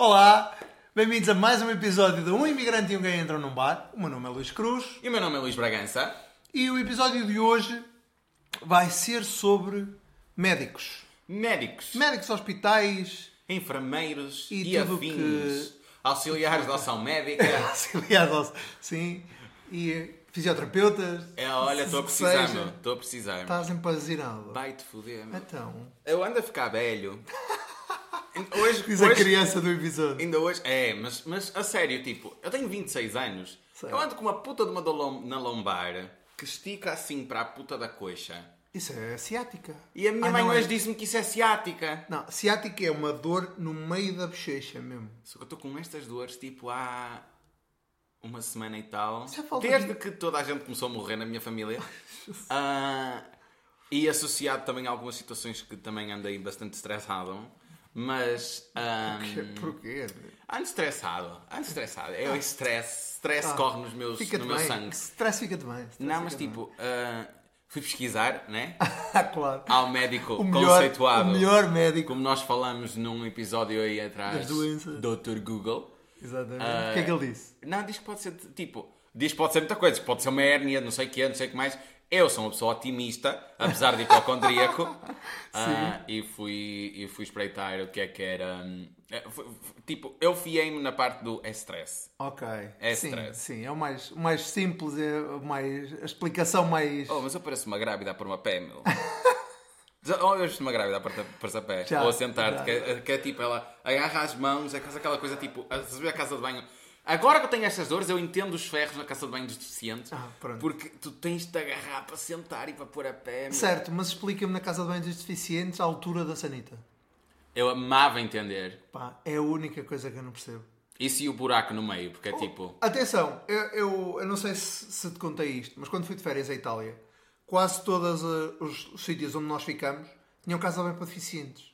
Olá, bem-vindos a mais um episódio de Um Imigrante e um Gay Entram num Bar. O meu nome é Luís Cruz E o meu nome é Luís Bragança. e o episódio de hoje vai ser sobre médicos. Médicos, Médicos, hospitais, enfermeiros E e, afins, que- auxiliares de ação médica. auxiliares, sim, e fisioterapeutas. É, olha, estou a precisar. Estou a precisar. Estás empanzinado. Vai-te foder, meu. Então, Eu ando a ficar velho. Hoje, diz a hoje criança do episódio. ainda hoje, é, mas, mas a sério, tipo, eu tenho 26 anos. Eu ando com uma puta de uma lom- na lombar que estica assim para a puta da coxa. Isso é ciática. E a minha Ah, mãe não é? hoje disse-me que isso é ciática. Não, ciática é uma dor no meio da bochecha mesmo. Só que eu estou com estas dores tipo há uma semana e tal. É Desde de- que toda a gente começou a morrer na minha família. Ah, e associado também a algumas situações que também andei bastante estressado. Mas. ah, Porquê? ando estressado. Ando estressado. É o estresse. Stress Ah, corre nos meus, no meu bem. sangue. Stress fica-te bem. Stress Não, mas tipo, ah, fui pesquisar, né? Ah, claro. Ao médico O melhor, conceituado. o melhor médico. Como nós falamos num episódio aí atrás. Das doenças. Dr. Google. Exatamente. Ah, o que é que ele disse? Não, diz que pode ser tipo. Diz que pode ser muita coisa. Pode ser uma hérnia, não sei o que não sei o que mais. Eu sou uma pessoa otimista, apesar de hipocondríaco. Ah, e, fui, e fui espreitar o que é que era. hum, foi- tipo, eu fiei-me na parte do é stress. Ok. É sim, stress. sim, é o mais, o mais simples, é o mais, a explicação mais. Oh, mas eu pareço uma grávida a pôr uma pé, meu. Já- Oh, eu uma grávida a a pé. Já, Ou a sentar-te, que, é- que é tipo, ela agarra as mãos, é quase aquela coisa tipo, a subir a casa de banho. Agora que eu tenho estas dores, eu entendo os ferros na casa de banho dos deficientes. Ah, pronto. porque tu tens de te agarrar para sentar e para pôr a pé. Certo, mas explica-me na casa de banho dos deficientes a altura da sanita. Eu amava entender. Pá, é a única coisa que eu não percebo. Isso e o buraco no meio, porque é tipo. Atenção, eu, eu, eu não sei se, se te contei isto, mas quando fui de férias à Itália, quase todos eh, os, os sítios onde nós ficamos tinham casa de banho para deficientes.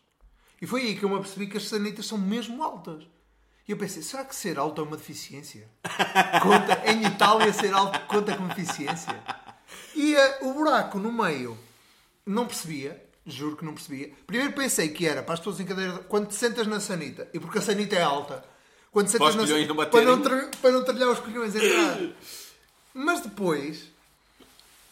E foi aí que eu me apercebi que as sanitas são mesmo altas. E eu pensei, será que ser alto é uma deficiência? Conta, em Itália ser alto conta como deficiência? E eh, o buraco no meio, não percebia, juro que não percebia. Primeiro pensei que era para as pessoas em cadeira, quando te sentas na sanita, e porque a sanita é alta, quando te Para sentas os na colhões não para não, para não trilhar os colhões entrar. Mas depois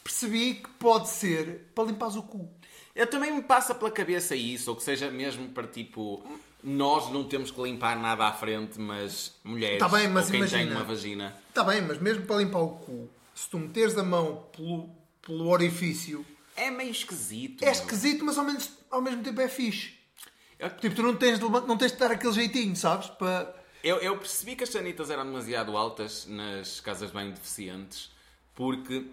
percebi que pode ser para limpares o cu. Eu também me passa pela cabeça isso, ou que seja mesmo para tipo. Nós não temos que limpar nada à frente, mas mulheres. Tá bem, mas ou quem imagina. tem uma vagina. Está bem, mas mesmo para limpar o cu, se tu meteres a mão pelo, pelo orifício, É meio esquisito. é meu. esquisito, mas ao, menos, ao mesmo tempo é fixe. Eu, Tipo, tu não tens, de, não tens de dar aquele jeitinho, sabes? Para... eu, eu percebi que as sanitas eram demasiado altas nas casas banho deficientes, porque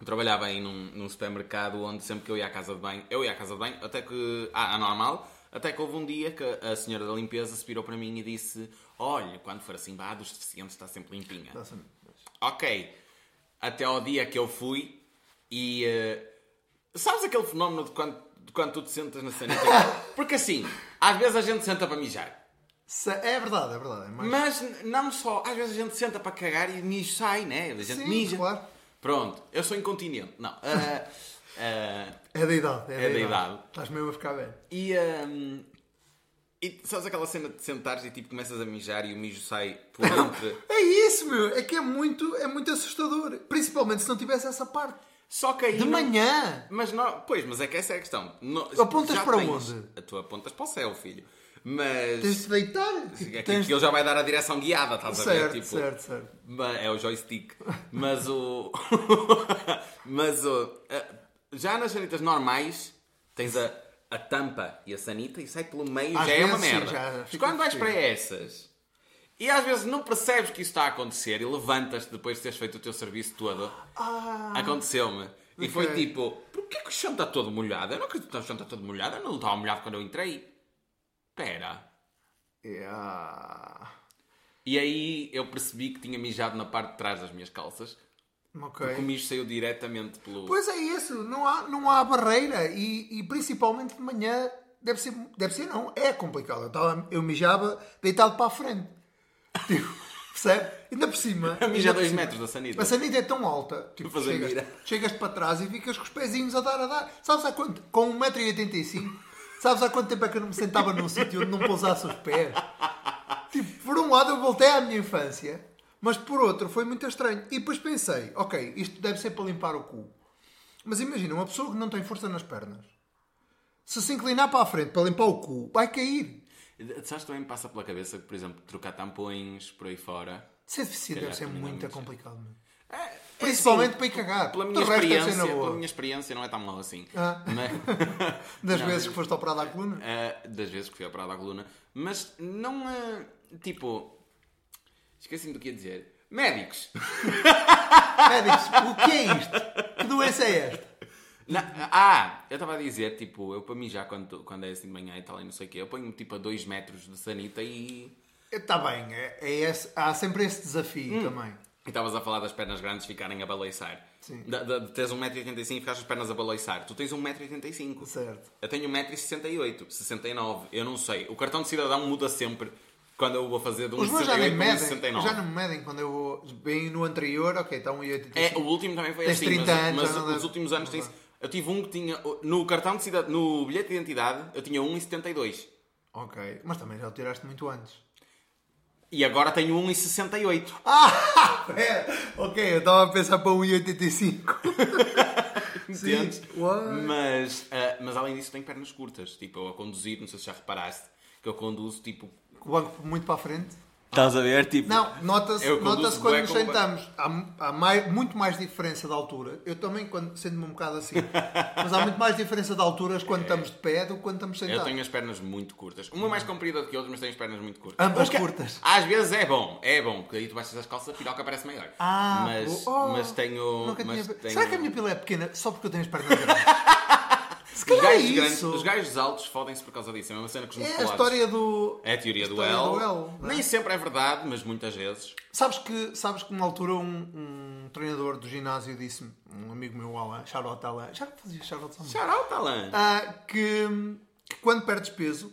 eu trabalhava aí num, num supermercado onde sempre que eu ia à casa de banho, eu ia à casa de banho, até que. Ah, anormal. Até que houve um dia que a senhora da limpeza se virou para mim e disse: Olha, quando for assim, vá dos deficientes está sempre limpinha. Ok. Até ao dia que eu fui e. eh, sabes aquele fenómeno de quando, de quando tu te sentas na sanita? Porque assim, às vezes a gente senta para mijar. É verdade, é verdade. é mais- Mas não só, às vezes a gente senta para cagar e mijo sai, né? A gente Sim, mija. claro. Pronto, eu sou incontinente. Não. ah, ah, É da idade. É, É da idade. Estás mesmo a ficar velho. e, ahm, e sabes aquela cena de sentares e tipo começas a mijar e o mijo sai por entre. É isso, meu. É que é muito, é muito assustador. Principalmente se não tivesse essa parte. Só que aí. De não- manhã. Mas não, pois, mas é que essa é a questão. Não- Apontas para onde? A tua apontas para o céu, filho. Mas. Tens de deitar. Tipo, É que tens... aquilo já vai dar a direção guiada, estás a ver? Certo, Tipo, certo, certo. É o joystick. Mas o. Mas o. Já nas sanitas normais tens a, a tampa e a sanita e sai pelo meio Às já é uma sim, merda. já Mas quando vais fodido. para essas e às vezes não percebes que isso está a acontecer e levantas-te depois de teres feito o teu serviço todo, Ah, aconteceu-me. E foi ok. tipo: porquê que o chão está todo molhado? Eu não acredito que o chão está todo molhado. Eu não estava molhado quando eu entrei. Pera. yeah. E aí eu percebi que tinha mijado na parte de trás das minhas calças. Ok. Porque o mijo saiu diretamente pelo. Pois é isso, não há, não há barreira e, e principalmente de manhã deve ser, deve ser não, é complicado. Eu, estava, eu mijava deitado para a frente. Tipo, percebe? Ainda por cima. A ainda por dois cima. metros da sanita. A sanita é tão alta, tipo, Fazer chegas, mira. chegas para trás e ficas com os pezinhos a dar, a dar. Sabes há quanto? Com 1,85m, sabes há quanto tempo é que eu não me sentava num sítio onde não pousasse os pés? Tipo, por um lado eu voltei à minha infância, mas por outro foi muito estranho. E depois pensei, ok, isto deve ser para limpar o cu. Mas imagina, uma pessoa que não tem força nas pernas, se se inclinar para a frente para limpar o cu, vai cair. Sabes também me passa pela cabeça que, por exemplo, trocar tampões por aí fora. Ser deficiente Calhar deve ser é muito complicado. meu. É, Principalmente assim, para ir cagar. Pela minha, experiência, pela minha experiência não é tão mal assim. Ah. Mas- Das Não, vezes que foste operado à coluna. Ah, das vezes que fui operado à coluna. Mas não é. Tipo. Esqueci-me do que ia dizer. Médicos! Médicos, o que é isto? Que doença é esta? Na- ah, eu estava a dizer, tipo, eu para mim já quando, quando é assim de manhã e tal e não sei o quê, eu ponho tipo a 2 metros de sanita e. Está bem, é, é esse- há sempre esse desafio Hum. também. E estavas a falar das pernas grandes ficarem a balançar. Sim. Da, da, de teres 1,85m e ficares as pernas a balançar. Tu tens 1,85m. Certo. Eu tenho 1,68m, 69 Eu não sei. O cartão de cidadão muda sempre quando eu vou fazer de 1,68m Os meus já nem medem. 1,69m. Já não me medem quando eu vou bem no anterior, ok, está um 1,85. É, o último também foi Tens assim, 30 mas, anos, mas já não os deve- últimos anos não dá. Eu tive um que tinha... No cartão de cidadão, no bilhete de identidade, eu tinha 1,72. Ok, mas também já o tiraste muito antes. E agora tenho 1,68. Ah, pera. Ok, eu estava a pensar para 1,85. Entendes? what? Mas, ah, mas além disso tenho pernas curtas. Tipo, eu a conduzir, não sei se já reparaste, que eu conduzo tipo... Com o banco muito para a frente. Estás a ver? Tipo... Não, nota-se Eu nota quando nos sentamos. Há, há mai- muito mais diferença de altura. Eu também quando sento-me um bocado assim. Mas há muito mais diferença de alturas quando estamos de pé do que quando estamos Eu sentados. tenho as pernas muito curtas. Uma mais comprida do que outra, mas tenho as pernas muito curtas. Ambas O que- curtas. Às vezes é bom, é bom, porque aí tu baixas as calças, a piroca parece maior. Ah, mas, oh, mas tenho. mas tinha- tenho- Será que a minha pila é pequena só porque eu tenho as pernas grandes? Se Os é gajos, grandes, isso. os gajos altos fodem-se por causa disso. É uma cena que os É a história do. É a teoria do história L. do L, é? Nem sempre é verdade, mas muitas vezes. Sabes que, sabes que uma altura um, um treinador do ginásio disse-me, um amigo meu, Alan, shout Alan, já fazia out Shout out, Alan! ah, que, que quando perdes peso,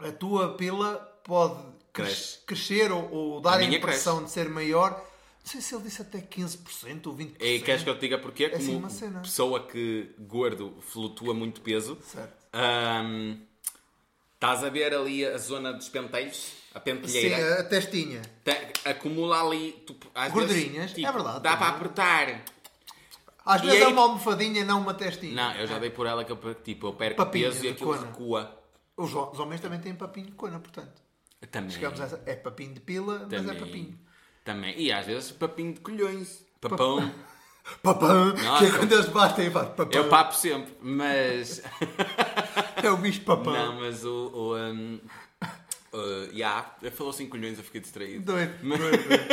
a tua pila pode Cresce. cres- crescer ou, ou dar A a, impressão de ser maior. Não sei se ele disse até 15% ou 20%. E queres que eu te diga porquê? assim Como uma cena. pessoa que gordo flutua muito peso. Certo. ahm, estás a ver ali a zona dos pentelhos? A Sim, pentelheira? a testinha. Te- acumula ali tu, Gordurinhas, vezes, tipo, é verdade, Dá para também. apertar. Às E vezes é aí- uma almofadinha, não uma testinha. Não, eu já dei por ela que eu, tipo, eu perco Papinha peso e aquilo cona. recua. Os, os homens também têm papinho de cona, portanto. Também. Chegamos a. É papinho de pila, mas é também, papinho. Também. E às vezes papinho de colhões. Papão. Papão! Nossa. Que é quando eles batem e faz papão. Eu papo sempre, mas. É o bicho papão. Não, mas o. o um, uh, yeah, ele falou assim colhões, eu fiquei distraído. Doido, doido, doido.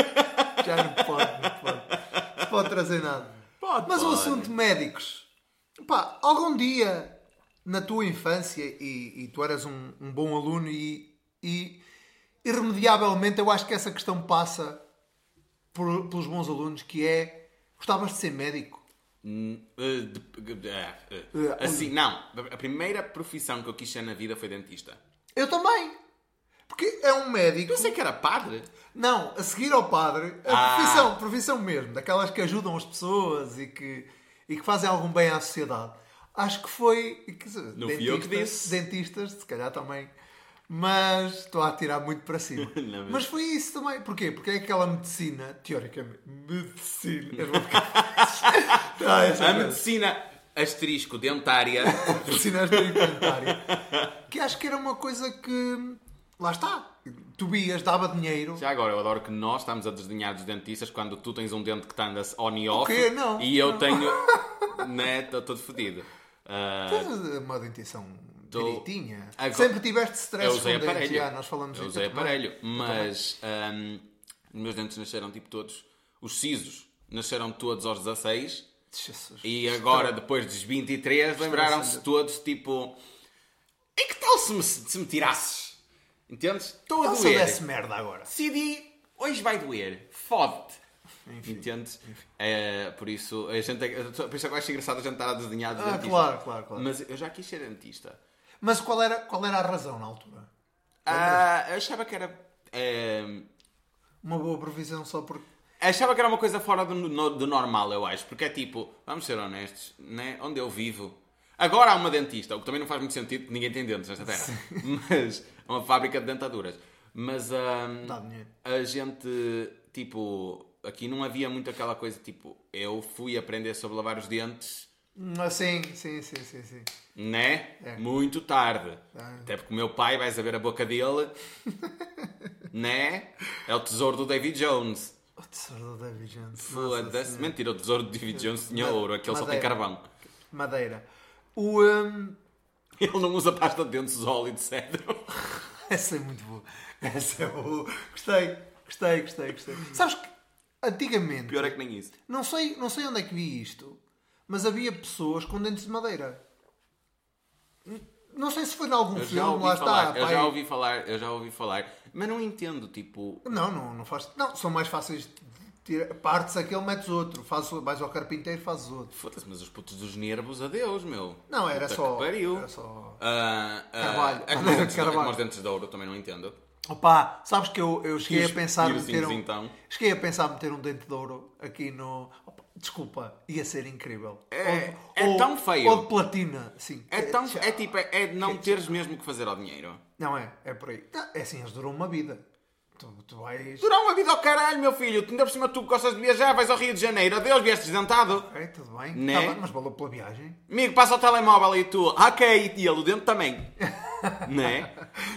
Já não pode, não pode. Não pode trazer nada. Pode, Mas o pode. assunto médicos. Pá, algum dia na tua infância, e, e tu eras um, um bom aluno, e, e irremediavelmente eu acho que essa questão passa por- pelos bons alunos, que é gostavas de ser médico. Hum, uh, de- uh, uh, Uh, Assim, não. A primeira profissão que eu quis ser na vida foi dentista. Eu também. Porque é um médico. Pensei que era padre. Não, a seguir ao padre, a Ah. profissão, profissão mesmo, daquelas que ajudam as pessoas e que, e que fazem algum bem à sociedade. Acho que foi. Não fui eu que disse. Dentistas, se calhar também. Mas estou a tirar muito para cima. Não, mas- mas... foi isso também. Porquê? Porque é aquela medicina, teoricamente. Medicina. Ah, essa A medicina asterisco dentária. medicina experimentária. Que acho que era uma coisa que. Lá está. Tu vias, dava dinheiro. Já agora, eu adoro que nós estamos a desdenhar dos dentistas quando tu tens um dente que está anda on e off quê? Não. e eu Não. tenho. né, estou todo fodido. Ah, Tens uma dentição Tô- direitinha. Agora- Sempre tiveste stress eu usei com dentes. aparelho. Já, nós falamos eu disso usei aparelho, mas os meus dentes nasceram tipo todos. Os sisos nasceram todos aos 16 Jesus. e agora, depois dos 23, lembraram-se todos tipo. E que tal se me, se me tirasses? Entendes? Estou a Então se doer. desse merda agora. Decidi, hoje vai doer. Fode-te. Entendes? É, por isso, a gente, é- por isso é que eu acho engraçado a gente estar a desenhar dos Ah, dentistas. claro, claro, claro. Mas eu já quis ser dentista. Mas qual era, qual era a razão na altura? Ah, eu achava que era. eh, Uma boa profissão só porque. achava que era uma coisa fora do, no- do normal, eu acho. Porque é tipo, vamos ser honestos, né? onde eu vivo. Agora há uma dentista, o que também não faz muito sentido, porque ninguém tem dentes nesta terra. Mas, é uma fábrica de dentaduras. Mas Dá dinheiro. a gente, tipo, aqui não havia muito aquela coisa, tipo, eu fui aprender sobre lavar os dentes, sim, sim, sim, sim, sim. né? É. Muito tarde. Ah. Até porque o meu pai, vais a ver a boca dele, né? É o tesouro do David Jones. O tesouro do David Jones. Foda-se. Mentira, o tesouro do David Jones tinha ouro, aquele só tem madeira. carvão. Madeira. O. hum, Ele não usa pasta de dentes óleo de cedro. Essa é muito boa. Essa é boa. Gostei, gostei, gostei, gostei. Sabes que antigamente. Pior é que nem isso. Não sei, não sei onde é que vi isto, mas havia pessoas com dentes de madeira. Não sei se foi em algum filme, lá falar, está. eu pai. já ouvi falar, eu já ouvi falar, mas não entendo, tipo, Não, não, não faz. Não, são mais fáceis de tirar. Partes aquele, metes outro. Faz, vais ao carpinteiro, fazes outro. foda-se, mas os putos dos nervos, adeus, meu. Não, era Puta só. que pariu. Era só. Ah, ah, Carvalho. É como dentes, Carvalho. é os dentes de ouro, também não entendo. Opa, sabes que eu, eu cheguei a pensar meter um. então? Cheguei a pensar meter um dente de ouro aqui no. Desculpa, ia ser incrível. É- Ou- é ou- tão feio. Ou de platina, sim. É tão, é tipo, é, é não teres mesmo que fazer ao dinheiro. Não é, é por aí. É assim, eles duram uma vida. Tu, tu vais. Durar uma vida ao caralho, meu filho. Ainda por cima tu gostas de viajar, vais ao Rio de Janeiro. Adeus, vieste desdentado. Ok, tudo bem. Né? Tá bem, mas valeu pela viagem. Amigo, passa o telemóvel e tu, ok, e ele, o dente também. né?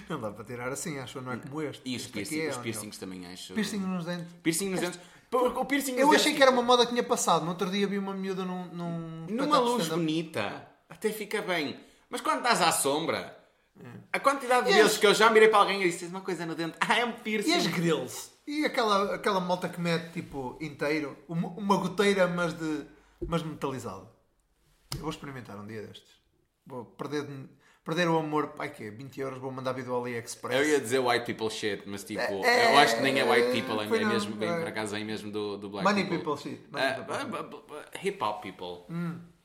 Não dá para tirar assim, acho não é como este. E os, Este aqui piercing, é, os piercings também acho. Piercing nos dentes. Piercing nos dentes. Porque o piercing Eu achei que era uma moda que tinha passado. No outro dia vi uma miúda num. num Numa luz bonita, até fica bem. Mas quando estás à sombra, a quantidade de vezes que eu já mirei para alguém e disse uma coisa no dente, ah, é um piercing. E as grills? E aquela, aquela malta que mete tipo inteiro, uma, uma goteira, mas de mas metalizado. Eu vou experimentar um dia destes. Vou perder, perder o amor, ai que 20 euros, vou mandar vir do AliExpress. Eu ia dizer white people shit, mas tipo, É, eu acho que nem é white people, é, foi é não, mesmo, vem é. por acaso, vem mesmo do, do black Money people. people shit. People. ah, hip hop people,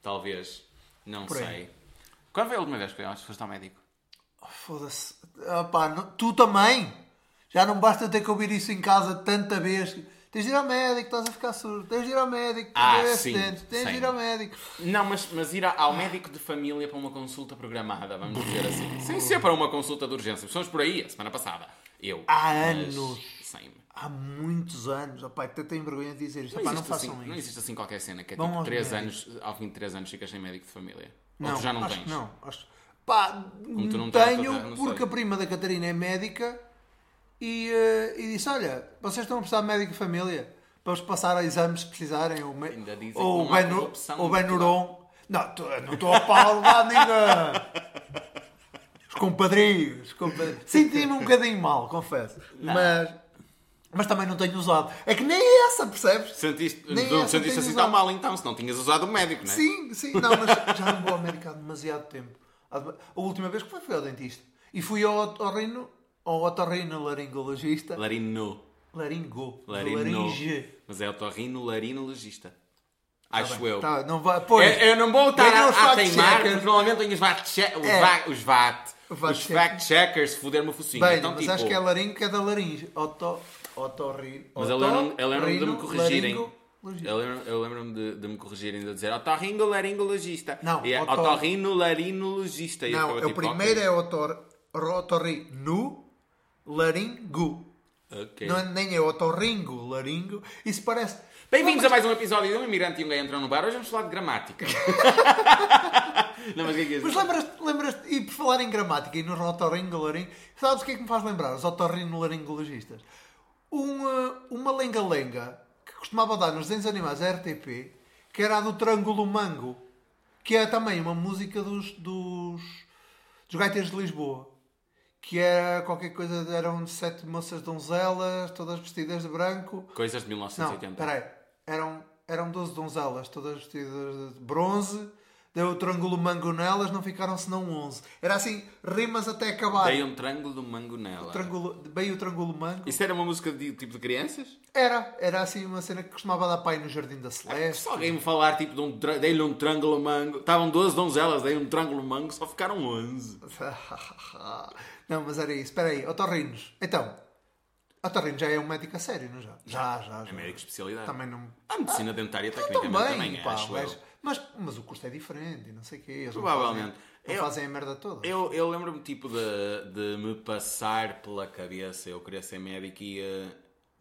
talvez, não Por aí. sei. Quando foi a última vez que eu foste ao médico? Foda-se. Ah, tu também. Já não basta ter que ouvir isso em casa tanta vez. Tens de ir ao médico, estás a ficar surdo. Tens de ir ao médico, Ah, sim, tens de ir ao médico. Não, mas, mas ir ao médico de família para uma consulta programada, vamos dizer assim. Sem ser para uma consulta de urgência. Estamos por aí, a semana passada. Eu. Há anos. Sem. Há muitos anos. Pai, até tenho vergonha de dizer isto. Não, Opá, não façam assim, isso. não existe assim qualquer cena que é Vão tipo aos 3 médicos. anos, ao fim de 3 anos ficas sem médico de família. Ou Não, tu já não acho tens. não. Acho... Pá, tu não tenho porque a prima da Catarina é médica e, eh, e disse: Olha, vocês estão a precisar de médico de família para vos passar a exames se precisarem. Ou, me... Ainda dizem ou não Benu- corrupção ou Portugal. Benuron. Não, tô- não estou a pau lá ninguém. Os compadrios. os compadrios. Senti-me um bocadinho mal, confesso. Mas, mas também não tenho usado. É que nem essa, percebes? Sentiste, Nem não sentiste assim tão mal então, se não tinhas usado o médico, não é? Sim, sim, não, mas já não vou ao médico há demasiado tempo. A última vez que foi foi ao dentista. E fui ao ao otorrino laringologista. Larino. Laringo. Larino. Laringe. Mas é otorrino larinologista. Acho bem, eu. Tá, não vai, pois, Eu, eu não vou estar a, a teimar, porque normalmente tenho os VAT, É. os VAT, os check. fact checkers, foder-me o focinho. Bem, então, mas tipo, acho que é laringo que é da laringe. Oto, otorrino. Mas eu lembro-me de me corrigirem. Eu lembro- lembro-me de, de me corrigirem de dizer otorrino laringologista. Não, e é otor- otorrino larinologista. Eu Não, é o tipo, primeiro ok. é otor, otorrino laringo. Ok. Não é, nem é otorringo, laringo. Isso parece... Bem-vindos a mais um episódio de Um Imigrante e um Gay Entram no Bar. Hoje vamos falar de gramática. não, mas o que é que é Mas isso? lembras-te, lembras e por falar em gramática e nos otorrinolaring, sabes o que é que me faz lembrar? Os otorrinolaringologistas. Uma, uma lenga-lenga que costumava dar nos desenhos animais da RTP, que era a do Trângulo Mango, que é também uma música dos, dos, dos gaiteiros de Lisboa. Que era qualquer coisa, eram sete moças donzelas, todas vestidas de branco. Coisas de Não, 1980. peraí. Eram, eram 12 donzelas, todas vestidas de bronze. Deu o triângulo mango nelas, não ficaram senão 11. Era assim, rimas até acabar. Dei um triângulo do mango nela. Triângulo, veio o triângulo mango. Isso era uma música de tipo de crianças? Era, era assim uma cena que costumava dar pai no Jardim da Celeste. Se alguém me falar tipo de um dei-lhe um triângulo mango, estavam 12 donzelas, dei um triângulo mango, só ficaram 11. não, mas era isso. Espera aí, otorrinos. Então, otorrino já é um médico a sério, não já? Já, já, já. É médico de especialidade. Também não... A medicina dentária Então tecnicamente também, também é, pá, acho mas. Mas, mas o custo é diferente e não sei o quê. Eles não Provavelmente. fazem- Não Eu- fazem a merda toda. Eu, eu lembro-me tipo de, de me passar pela cabeça eu queria ser médico e eh,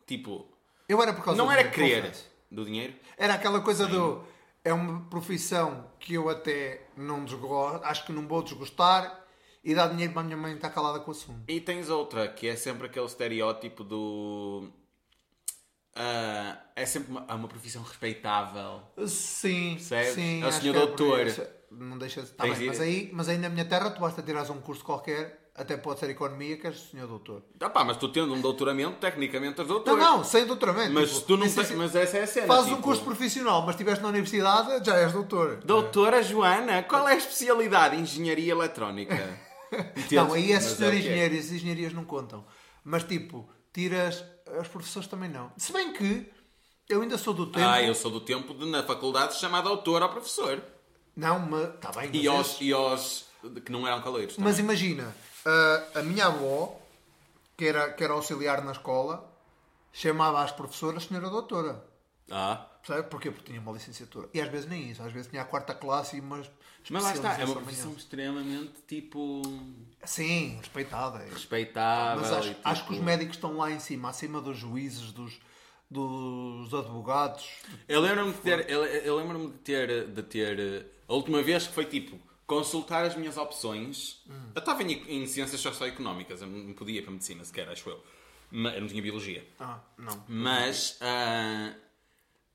tipo, Eu era por causa não era querer do dinheiro. Era aquela coisa do. É uma profissão que eu até não desgosto, acho que não vou desgostar e dar dinheiro para a minha mãe estar calada com o assunto. E tens outra que é sempre aquele estereótipo do. ah, é sempre uma, é uma profissão respeitável. Sim, Percebes? sim. É o senhor por doutor. isso. Não deixa de tá de- mas, aí, mas aí na minha terra tu basta tirares um curso qualquer, até pode ser economia, que és o senhor doutor. Ah, pá, mas tu tendo um doutoramento, tecnicamente és doutor. Não, não, sem doutoramento. Mas tipo, tu não tens. Mas essa é a cena. Fazes um tipo, curso profissional, mas estiveste na universidade, já és doutor. Doutora Joana, qual é a especialidade? Engenharia eletrónica. Entendes? Não, aí é senhor o que é. engenheiro, as engenharias não contam. Mas tipo, tiras. Os professores também não. Se bem que eu ainda sou do tempo. Ah, eu sou do tempo de na faculdade chamar doutor ao professor. Não, mas. Está bem, E aos, e aos que não eram caleiros. mas também. imagina, a, a minha avó, que era, que era auxiliar na escola, chamava às professoras senhora doutora. Ah, Percebe? Porquê? Porque tinha uma licenciatura. E às vezes nem isso. Às vezes tinha a quarta classe e umas. Mas lá está, é uma profissão extremamente tipo Sim, respeitada. respeitável. Mas acho, tipo, acho que os médicos estão lá em cima, acima dos juízes, dos, dos advogados. Eu lembro-me de ter, eu, eu lembro-me de ter, de ter a última vez que foi tipo consultar as minhas opções. Hum. Eu estava em, em ciências socioeconómicas, eu não podia ir para medicina sequer, acho eu. Mas, eu não tinha biologia. Ah, não. Mas, ah,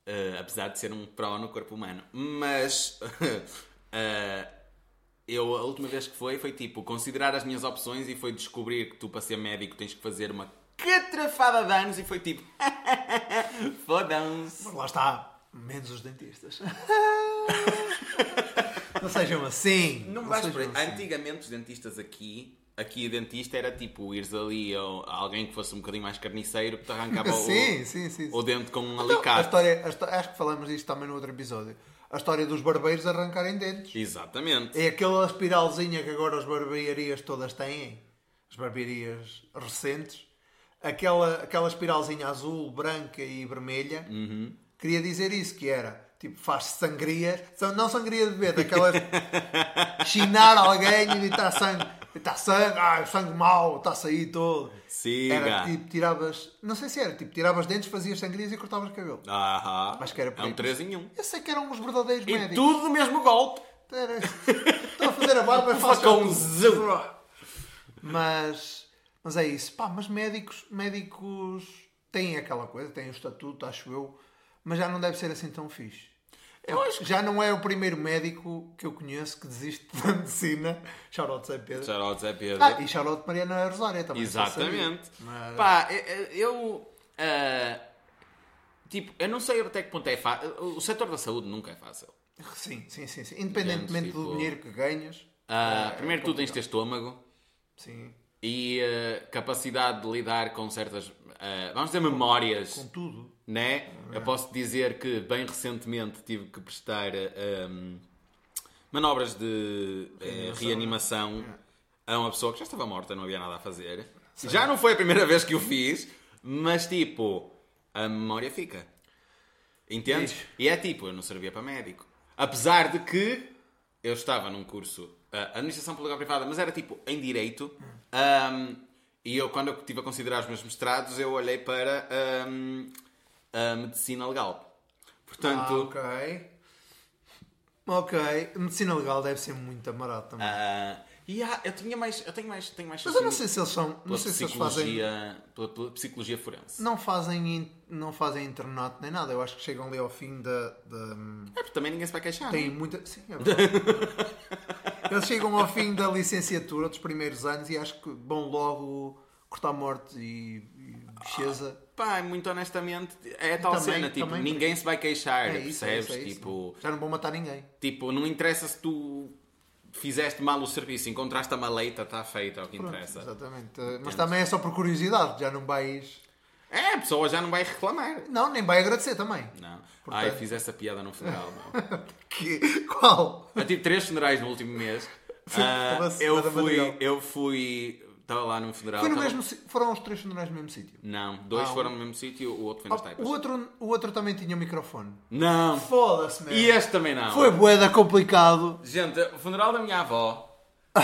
ah, apesar de ser um pró no corpo humano, mas ah, eu a última vez que foi foi tipo considerar as minhas opções e foi descobrir que tu para ser médico tens que fazer uma catrafada de anos e foi tipo fodam-se. Mas lá está, menos os dentistas. não sejam assim. Não vais por assim. Antigamente os dentistas aqui, aqui o dentista era tipo ires ali a a alguém que fosse um bocadinho mais carniceiro que te arrancava Sim, o, sim, sim. o dente com um Então, a alicate. história, a histó- acho que falamos disto também no outro episódio. A história dos barbeiros arrancarem dentes. Exatamente. É aquela espiralzinha que agora as barbearias todas têm, as barbearias recentes, aquela, aquela espiralzinha azul, branca e vermelha, Uhum. queria dizer isso, que era, tipo, faz sangrias, são- não sangria de bebê, daquelas chinar alguém e está sangue, está sangue, ah, sangue mau, está a sair todo. Siga. Era tipo, tiravas, não sei se era, tipo, tiravas dentes, fazias sangrias e cortavas cabelo. Aham. Acho que era por É um aí. 3 em 1. Eu sei que eram os verdadeiros E médicos. tudo do mesmo golpe. Era- Estou a fazer a barba e faço facãozão. Mas, mas é isso. Pá, mas médicos, médicos têm aquela coisa, têm o estatuto, acho eu, mas já não deve ser assim tão fixe. Eu acho que. Já não é o primeiro médico que eu conheço que desiste da medicina. Shoutout Zé Pedro. Charlotte Zé Pedro. Ah, e shoutout Mariana Rosária também. Exatamente. Mas- Pá, eu. ah, tipo, eu não sei até que ponto é fácil. O setor da saúde nunca é fácil. Sim, sim, sim. sim. Independentemente Tipo- do dinheiro que ganhas. Ah, é primeiro tu tens de ter estômago Sim, e ah, capacidade de lidar com certas. ah, vamos dizer, memórias. com tudo. Né? Eu posso dizer que bem recentemente tive que prestar ahm, manobras de eh, reanimação a uma pessoa que já estava morta, não havia nada a fazer. Já não foi a primeira vez que o fiz, mas tipo, a memória fica. Entendes? Fixe. E é tipo, eu não servia para médico. Apesar de que eu estava num curso ah, administração pública privada, mas era tipo em direito. ahm, e eu, quando eu estive a considerar os meus mestrados, eu olhei para ahm, a medicina legal. Portanto, Ah, ok. Ok. Medicina legal deve ser muito amarado também. ah, e há- eu tinha mais, eu tenho mais, tenho mais Mas eu não sei se eles são. Não pela sei se eles fazem. psicologia, pela, pela psicologia forense. Não fazem, não fazem internato nem nada. Eu acho que chegam ali ao fim da. da É porque também ninguém se vai queixar. tem não é? muita. Sim, é verdade. Eles chegam ao fim da licenciatura dos primeiros anos e acho que vão logo cortar morte e, e bicheza. Pá, muito honestamente, é a tal Também- cena, tipo, também- ninguém se vai queixar, É isso, é percebes? isso, é isso. tipo, Já não vão matar ninguém. tipo, não interessa se tu fizeste mal o serviço, encontraste a maleita, está feito, é o que Pronto, interessa. exatamente. Mas também é só por curiosidade, já não vais. É, a pessoa já não vai reclamar. Não, nem vai agradecer também. Não. Portanto- Ai, fiz essa piada num funeral, não. Que... Qual? Eu tive três funerais no último mês. Foda-se, eu fui, eu fui Estava lá num funeral. Foi no estava- mesmo, foram os três funerais no mesmo sítio. Não, dois Ah, foram no mesmo sítio, o outro foi nas Oh, taipas. o, outro, o outro também tinha um microfone. Não. Foda-se, mesmo. E este também não. Foi boeda complicado. Gente, o funeral da minha avó,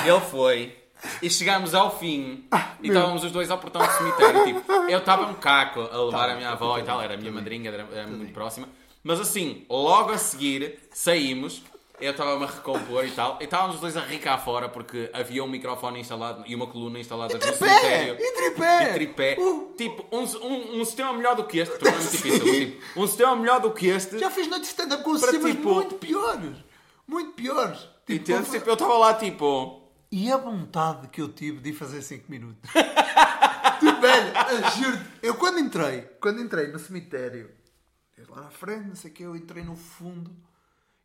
ele foi. E chegámos ao fim Ah, e estávamos os dois ao portão do cemitério. Tipo, eu estava um caco a levar Tava, a minha avó e tal, era a minha tadinho. madrinha, era, era muito próxima. Mas assim, logo a seguir, saímos. Eu estava-me a recompor e tal. E estávamos os dois a rir cá fora porque havia um microfone instalado e uma coluna instalada no Tripé! cemitério. E tripé! E tripé. Uh, Tipo, um, um, um sistema melhor do que este. Tornou muito difícil. Tipo, um sistema melhor do que este. já fiz noite de stand-up com sistemas tipo- muito piores. Muito piores. Tipo, Entendes? foi- Tipo, eu estava lá tipo. E a vontade que eu tive de ir fazer 5 minutos. tipo, velho, eu juro eu quando entrei, quando entrei no cemitério, lá na frente, não sei o que, eu entrei no fundo,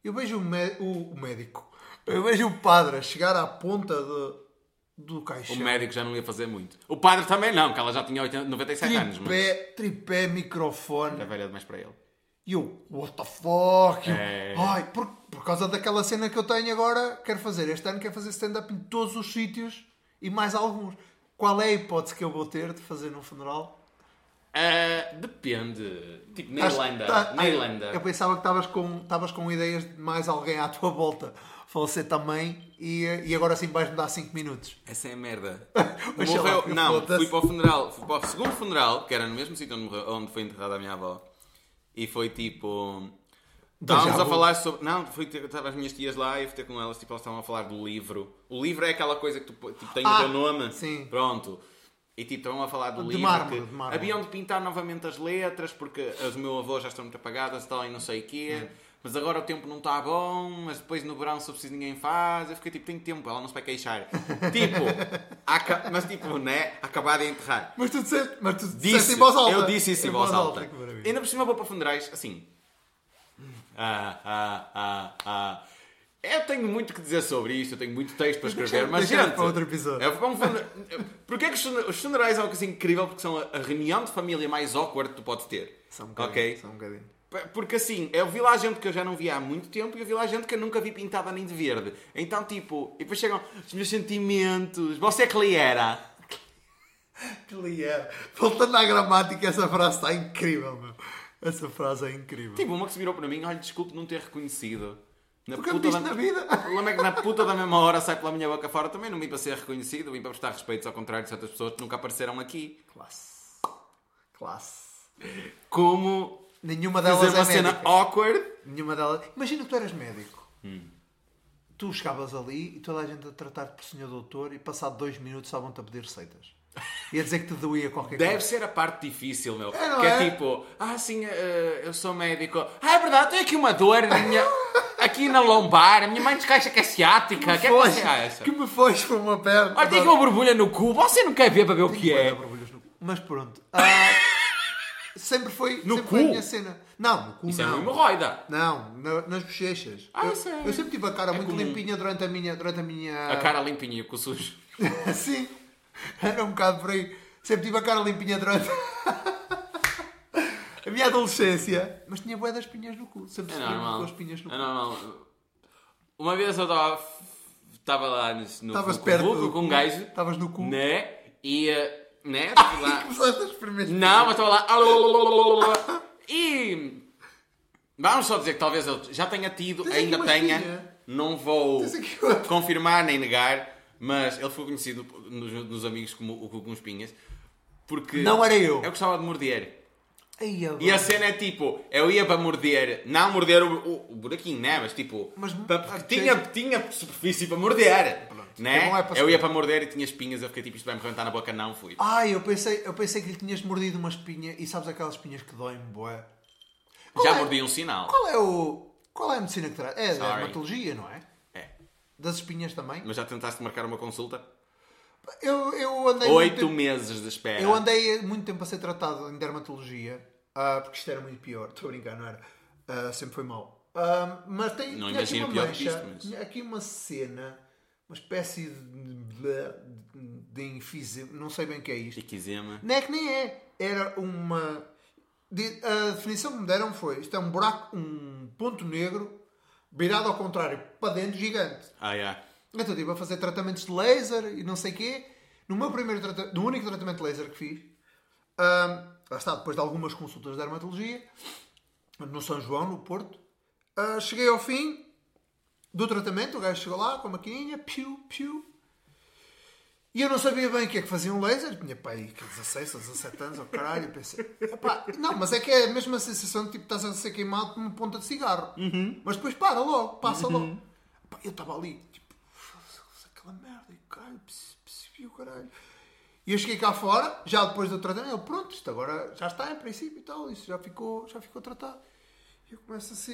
eu vejo o, mé- o- médico, eu vejo o padre a chegar à ponta de- do caixão. O médico já não ia fazer muito. O padre também não, que ela já tinha 80, 97 anos, mas Tripé, tripé, microfone. era velha demais para ele. E eu, what the fuck? Eu, É. Ai, por, por causa daquela cena que eu tenho agora, quero fazer. Este ano quero fazer stand-up em todos os sítios e mais alguns. Qual é a hipótese que eu vou ter de fazer no funeral? Ah, depende. Tipo, na Irlanda. tá- na ai, Irlanda. Eu pensava que estavas com, estavas com ideias de mais alguém à tua volta falecer também e, e agora sim vais-me dar 5 minutos. Essa é a merda. Morreu. Não, fui para o funeral. Fui para o segundo funeral, que era no mesmo sítio onde, morreu- onde foi enterrada a minha avó. E foi tipo. Estávamos a falar sobre. Não, fui ter, estava as minhas tias lá e fui ter com elas, tipo, elas estavam a falar do livro. O livro é aquela coisa que tu tipo, tem o Ah, teu nome. sim. Pronto. E tipo, estavam a falar do De livro. mármore, de mármore. Haviam de pintar novamente as letras porque as do meu avô já estão muito apagadas e tal, e não sei o quê. Mas agora o tempo não está bom, mas depois no verão, se preciso, ninguém faz. Eu fiquei tipo, tem tempo, ela não se vai queixar. tipo, mas tipo, né? Acabar de enterrar. Mas tu disseste, mas tu disseste Disse, em voz alta. eu disse isso em voz alta. maravilha. Ainda por cima vou para funerais, assim. Ah, ah, ah, ah. Eu tenho muito que dizer sobre isto, eu tenho muito texto para escrever, mas gente... para outro episódio. É um funer... Porquê que os fune- os funerais é uma coisa incrível? Porque são a reunião de família mais awkward que tu podes ter. Só um bocadinho, ok? só um bocadinho. Porque assim, eu vi lá gente que eu já não via há muito tempo e eu vi lá gente que eu nunca vi pintada nem de verde. Então, tipo, e depois chegam os meus sentimentos. Você é que lhe era? Que ligeiro. Voltando à gramática, essa frase está incrível, meu. Essa frase é incrível. Tipo, uma que se virou para mim, olha, desculpe não ter reconhecido. Na Porque puta me da- na vida. O problema é que na puta da mesma hora sai pela minha boca fora. Também não vim para ser reconhecido, vim para prestar respeitos ao contrário de certas pessoas que nunca apareceram aqui. Classe. Classe. Como Nenhuma fazer delas uma é cena médica. awkward. Nenhuma delas... Imagina que tu eras médico. Hum. Tu chegavas ali e toda a gente a tratar-te por senhor doutor e passado dois minutos estavam-te a pedir receitas. E a dizer que te doía qualquer Deve coisa. ser a parte difícil, meu. É, que é, é? tipo, ah, sim, eh, eu sou médico. Ah, é verdade, tenho aqui uma dor na minha... aqui na lombar. A minha mãe descaixa que é ciática. Que é que Foge, você acha? que me foge para uma perna. Olha, tem uma borbulha no cu. Você não quer ver para ver o que é? cu. Mas pronto. Ah, sempre foi, No sempre foi a cu? minha cena. Não, no cu Isso é não. uma hemorroida. Não, na- nas bochechas. Ah, eu, sério? eu sempre tive a cara É muito comum. limpinha durante a minha. Durante a minha. A cara limpinha com o sujo. Sim. Era um bocado por aí. Sempre tive a cara limpinha durante. a minha adolescência. Mas tinha bué das espinhas no cu. Sempre É normal. com as espinhas no É cu. normal. Uma vez eu estava estava lá no, no Estavas no perto vulgo do com um cu. gajo, Estavas no cu. né? E, eh, né? Estava lá. Começaste a experimentar. Não, mas estava lá. E. Vamos só dizer que talvez eu já tenha tido, Tens ainda tenha. Não vou confirmar nem negar, mas ele foi conhecido nos, nos amigos como o cu com espinhas. Porque. Não era eu. Eu gostava de morder. Ai, agora. E a cena é tipo, eu ia para morder, não morder o, o, o buraquinho, né? Mas tipo, Mas- pa- ah, tinha, tinha superfície para morder, né? É bom é para eu ia para morder e tinha espinhas, eu fiquei tipo, isto vai me rebentar na boca, não fui. Ai, eu pensei, eu pensei que lhe tinhas mordido uma espinha e sabes aquelas espinhas que doem. Qual Já é- mordi um sinal. Qual é o. Qual é a medicina que traz? É a Sorry. dermatologia, não é? Das espinhas também? Mas já tentaste marcar uma consulta? Eu, eu andei. Oito meses de espera. Eu andei muito tempo a ser tratado em dermatologia, ah, porque isto era muito pior. Estou a brincar, não era? Ah, sempre foi mal. Ah, mas tem, Não aqui imagino uma pior que mancha, isto, mas- aqui uma cena, uma espécie de, de enfisema, não sei bem o que é isto. Eczema. Não é que nem é. Era uma. de- A definição que me deram foi: isto é um buraco, um ponto negro virado ao contrário, para dentro, gigante. Ah, yeah. Então estive a fazer tratamentos de laser e não sei o quê. No meu primeiro tratamento, no único tratamento laser que fiz, ahm, lá está, depois de algumas consultas de dermatologia, no São João, no Porto, ah, cheguei ao fim do tratamento, o gajo chegou lá com a maquininha, piu, piu, e eu não sabia bem o que é que fazia um laser. Tinha pai, 16 ou 17 anos, ou caralho. Eu pensei, não, mas é que é a mesma sensação de tipo estás a ser queimado por uma ponta de cigarro. Mas depois para logo, passa logo. Epá, eu estava ali, tipo, "Foda-se, aquela merda, e caralho, percebi o caralho. E eu cheguei cá fora, já depois do tratamento, eu, pronto, isto agora já está em princípio e tal, isso já ficou, já ficou tratado. E eu começo assim,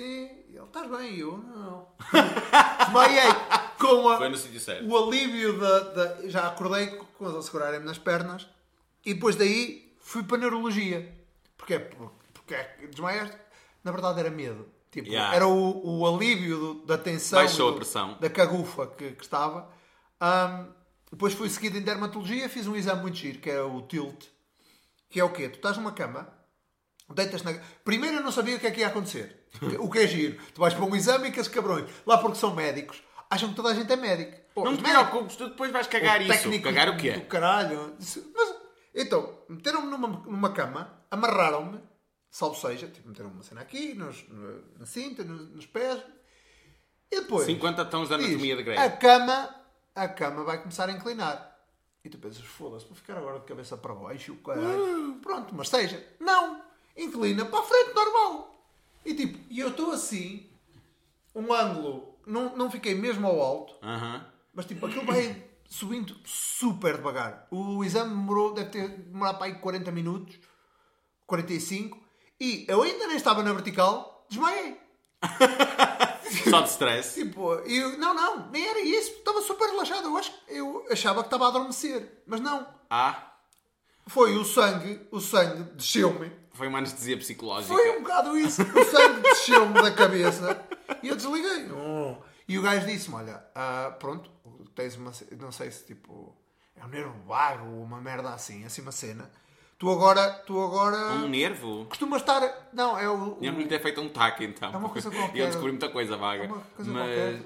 e ele, estás bem? E eu, não. Desmaiei com a, Foi no sítio certo. o alívio da, da- Já acordei com eles a segurarem-me nas pernas e depois daí fui para a neurologia. Porquê? Por- Porque é desmaiaste. Na verdade era medo. Tipo, Yeah. Era o, o alívio do- da tensão, Baixou e a do- pressão. da cagufa que, que estava. Ahm, depois fui seguido em dermatologia, fiz um exame muito giro, que é o TILT. Que é o quê? Tu estás numa cama, deitas na. Primeiro eu não sabia o que é que ia acontecer. O que é giro? Tu vais para um exame e que os cabrões, lá porque são médicos, acham que toda a gente é médico. Pô, Não te preocupes, tu depois vais cagar isso. técnico Cagar o quê? Do caralho. Mas, então, meteram-me numa, numa cama, amarraram-me, salvo seja, tipo, meteram uma cena aqui, nos, na, na cinta, nos, nos pés. E depois. 50 tons de diz, anatomia de A Grey. cama, a cama vai começar a inclinar. E tu pensas, foda-se, vou ficar agora de cabeça para baixo, o caralho. Pronto, mas seja. Não! Inclina para a frente, normal. E tipo, e eu estou assim, um ângulo, não, não fiquei mesmo ao alto, Aham. mas tipo, aquilo vai subindo super devagar. O exame demorou, deve ter demorado para aí 40 minutos, 45, e eu ainda nem estava na vertical, desmaiei. Só de stress. Tipo, eu, não, não, nem era isso, estava super relaxado. Eu, acho, eu achava que estava a adormecer, mas não. Ah, Foi o sangue, o sangue desceu-me. Foi uma anestesia psicológica. Foi um bocado isso. O sangue desceu-me da cabeça e eu desliguei. Oh. E o gajo disse-me: Olha, ah, pronto, tens uma. Não sei se tipo. É um nervo vago ou uma merda assim, assim uma cena. Tu agora. Tu agora. Um nervo? Costumas estar. Não, é o. não lhe ter feito um taque então. É uma coisa E qualquer. eu descobri muita coisa vaga. é uma coisa mas.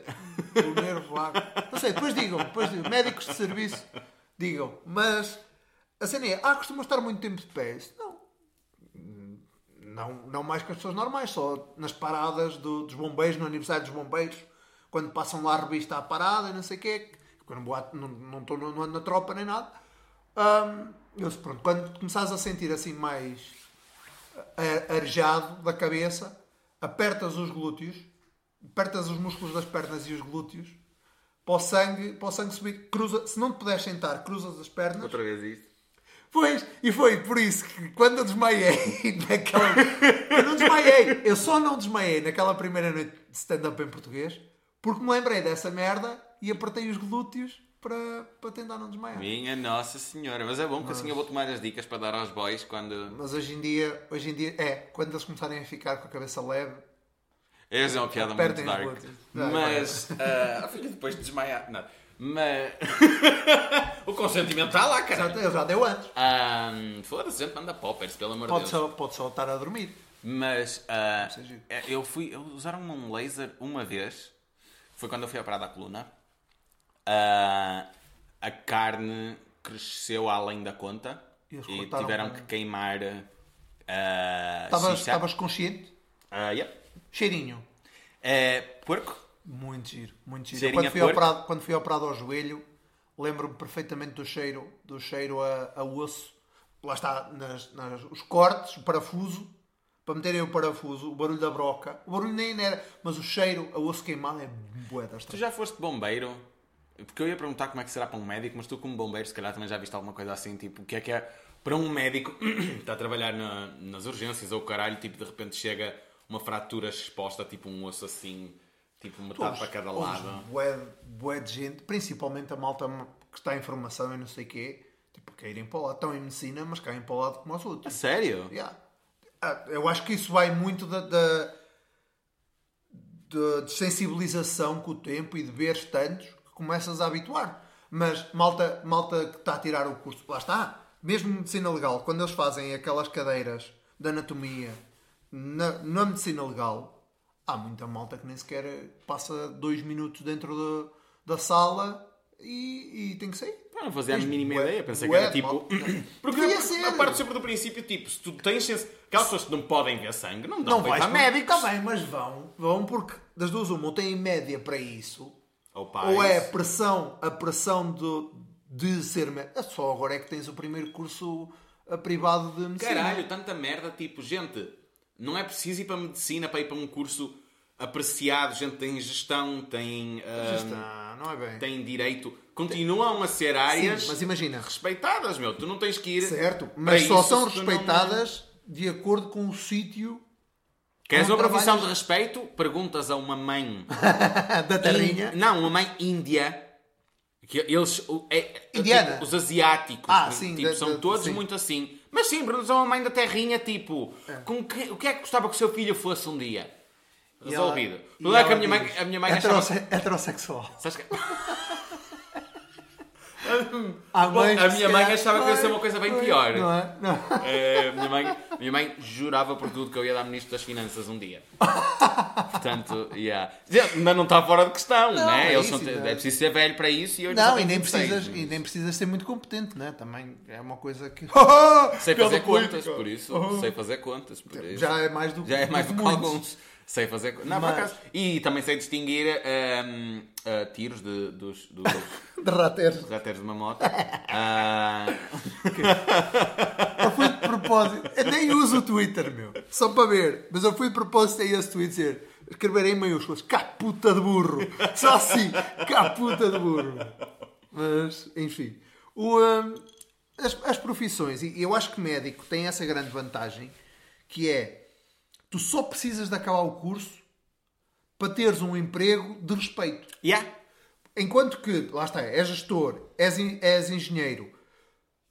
qualquer. O nervo vago. Não sei, depois digam. Depois digam. Médicos de serviço, digam. Mas. A cena é. Ah, costumas estar muito tempo de pé. Não. Não, mais que as pessoas normais, só nas paradas do- dos bombeiros, no aniversário dos bombeiros, quando passam lá a revista à parada e não sei o quê, porque eu não, estou não na tropa nem nada. Ahm, eu disse, pronto, quando começares a sentir assim mais a- arejado da cabeça, apertas os glúteos, apertas os músculos das pernas e os glúteos, para o sangue, para o sangue subir, cruza, se não te puderes sentar, cruzas as pernas, Outra vez isso. Pois, e foi por isso que quando eu desmaiei naquela. Eu não desmaiei, eu só não desmaiei naquela primeira noite de stand-up em português porque me lembrei dessa merda e apertei os glúteos para, para tentar não desmaiar. Minha Nossa Senhora. Mas é bom que assim eu vou tomar as dicas para dar aos boys quando. Mas hoje em dia, hoje em dia, é, quando eles começarem a ficar com a cabeça leve, Essa é uma piada muito dark. Mas. filho, depois de desmaiar. Não. Mas. o consentimento está lá, cara. ele já deu antes. Foda-se, gente, manda poppers, pelo amor de Pode Deus. só, pode só estar a dormir. Mas é, eu fui. Eu usaram um laser uma vez. Foi quando eu fui operado à coluna. Ah, a carne cresceu além da conta. E eles E tiveram que queimar. ah, Estavas estavas consciente? Ah, yeah. Cheirinho. É, porco. Muito giro, muito giro. Cheirinho Quando fui, operado, quando fui operado ao joelho, lembro-me perfeitamente do cheiro, do cheiro a, a osso. Lá está, nas, nas- os cortes, o parafuso, para meterem o parafuso, o barulho da broca. O barulho nem era, mas o cheiro a osso queimado é bué das Tu já foste bombeiro? Porque eu ia perguntar como é que será para um médico, mas tu como bombeiro se calhar também já viste alguma coisa assim, tipo, o que é que é para um médico que está a trabalhar na- nas urgências ou o caralho, tipo, de repente chega uma fratura exposta, tipo um osso assim, tipo metade para cada lado. Bué, bué de gente, principalmente a malta que está em formação e não sei o quê, tipo, que irem para o lado. Estão em medicina, mas caem para o lado como os A outros. sério? Yeah. Ah, Eu acho que isso vai muito da, da, da desensibilização com o tempo e de veres tantos que começas a habituar. Mas malta, malta que está a tirar o curso, lá está. Mesmo medicina legal, quando eles fazem aquelas cadeiras de anatomia na, na medicina legal, há muita malta que nem sequer passa dois minutos dentro da- da sala e, e tem que sair. Não fazia a mínima bué- ideia. Pensei que bué era tipo. mal- Porque eu, ser. eu parto sempre do princípio, tipo, se tu tens senso. Aquelas pessoas que não podem ver sangue, não dão Não para vais para médicos. Está bem, mas vão. Vão porque das duas uma, ou têm média para isso, Ou é a pressão, a pressão de, de ser médico. É Só agora é que tens o primeiro curso eh, privado de medicina. Caralho, tanta merda, tipo, gente, não é preciso ir para medicina para ir para um curso apreciado. Gente, tem gestão, tem, Já ah, está, não é bem. tem direito. Continuam a ser áreas Sim, mas imagina, respeitadas, meu. Tu não tens que ir. certo, mas só são respeitadas de acordo com o sítio Queres não uma profissão de respeito? Perguntas a uma mãe. da terrinha. In- Não, uma mãe índia. Que eles. É, é, Indiana? tipo, os asiáticos. Ah, tipo, sim, tipo, da- são da- todos sim. muito assim. Mas sim, perguntas a uma mãe da terrinha, tipo. Com que, o que é que gostava que o seu filho fosse um dia? E ela- Resolvido. e Não é que a minha mãe, a minha mãe achava... heterose- heterossexual. Sabes que... Há Bom, mães a minha mãe achava que ia ser uma coisa bem pior. Não é? Não. É, minha, mãe, minha mãe jurava por tudo que eu ia dar Ministro das Finanças um dia. Portanto, yeah. Mas não está fora de questão, Não, né? é isso, são- ainda- é preciso ser velho para isso e Não, e nem, 26, precisas, e nem precisas ser muito competente, né? Também é uma coisa que. Sei Piada fazer contas, por isso. Sei fazer contas, por isso. Já é mais do que Já é mais do que alguns. Sei fazer. Não, Mas- por acaso. E também sei distinguir ehm, ah, tiros de, dos, dos De rateiro. rateros de uma moto. Ah, Eu fui de propósito. Eu nem uso o Twitter, meu. Só para ver. Mas eu fui de propósito a esse tweet dizer. Escrever em maiúsculas. Caputa de burro. Só assim. Caputa de burro. Mas, enfim. O, hum, as, as profissões. E eu acho que médico tem essa grande vantagem. Que é. Tu só precisas de acabar o curso para teres um emprego de respeito. yeah. Enquanto que, lá está, és gestor, és, és engenheiro.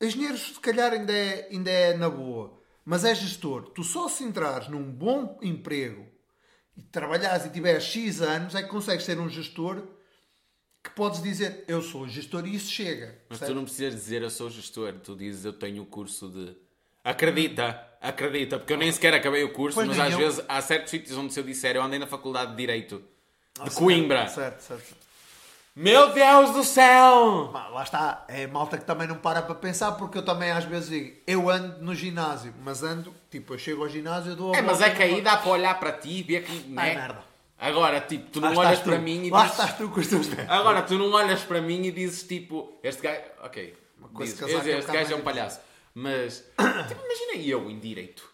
Engenheiros, se calhar, ainda é, ainda é na boa. Mas és gestor. Tu só se entrares num bom emprego e trabalhares e tiveres X anos, é que consegues ser um gestor que podes dizer eu sou gestor e isso chega. Mas percebes? tu não precisas dizer eu sou gestor, tu dizes eu tenho o curso de. Acredita, acredita, porque eu nem sequer acabei o curso, Pois mas nem às eu. vezes há certos sítios onde se eu disser eu andei na Faculdade de Direito de Ah, Coimbra. Certo, certo. certo. Meu Deus do céu! Pá, lá está, é malta que também não para para pensar, porque eu também às vezes digo, eu ando no ginásio, mas ando, tipo, eu chego ao ginásio, dou a É, mas volta é que aí dá para olhar para ti e ver que. Né? merda. Agora, tipo, tu Lá não estás olhas tu. para mim e Lá dizes. estás tu com os teus. Agora, tu não olhas para mim e dizes tipo, este gajo. Ok, coisa dizes, casaco é um este gajo é um mais palhaço. Mas, tipo, imagina eu em direito.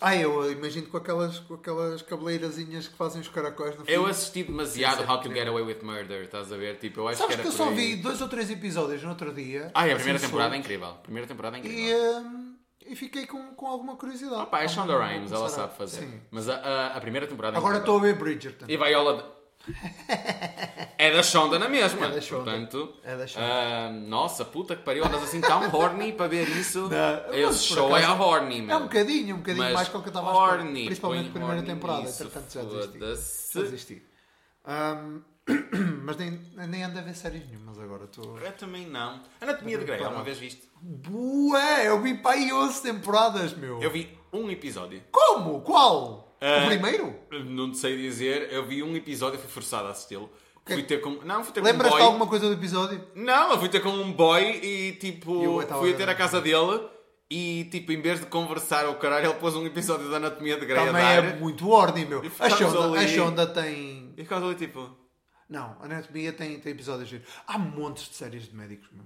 Ah, eu imagino com aquelas, com aquelas cabeleirazinhas que fazem os caracóis no fim. Eu assisti demasiado Sim, sim, How to. Get Away with Murder, estás a ver? Tipo, eu acho Sabes que que, era eu só por aí. vi dois ou três episódios no outro dia. Ai, a assim, primeira temporada é incrível. Primeira temporada é E, incrível. hum, e fiquei com, com alguma curiosidade. Ah, pá, é Shonda vou Rhimes, ela sabe fazer. Sim. Mas a, a, a primeira temporada é Agora incrível. estou a ver Bridgerton. E Viola. É da Shonda na mesma. É da Shonda. Portanto, É da Shonda. ah, nossa, puta que pariu, andas assim tão horny para ver isso. Não, Esse show é acaso, horny, meu. É um bocadinho, um bocadinho Mas mais que o que eu estava a esperar. Principalmente a primeira temporada. nisso, Entretanto já desisti. Já desisti. Hum, mas nem, nem ando a ver séries nenhumas agora. Estou... Eu também não. Anatomia de Grey, alguma vez viste? Bué, eu vi para aí 11 temporadas, meu. Eu vi um episódio. Como? Qual? Ah. O primeiro? Não sei dizer, eu vi um episódio e fui forçado a assisti-lo. Fui ter com. Não, fui ter com um Lembras-te boy. de alguma coisa do episódio? Não, eu fui ter com um boy e tipo. O fui a a ter a casa dele e tipo, em vez de conversar o caralho, ele pôs um episódio da Anatomia de Grey Também a é muito ordem, meu. A Shonda, a ali. Shonda tem. E ficámos ali tipo. Não, a Anatomia tem, tem episódios giros. Há montes de séries de médicos, meu.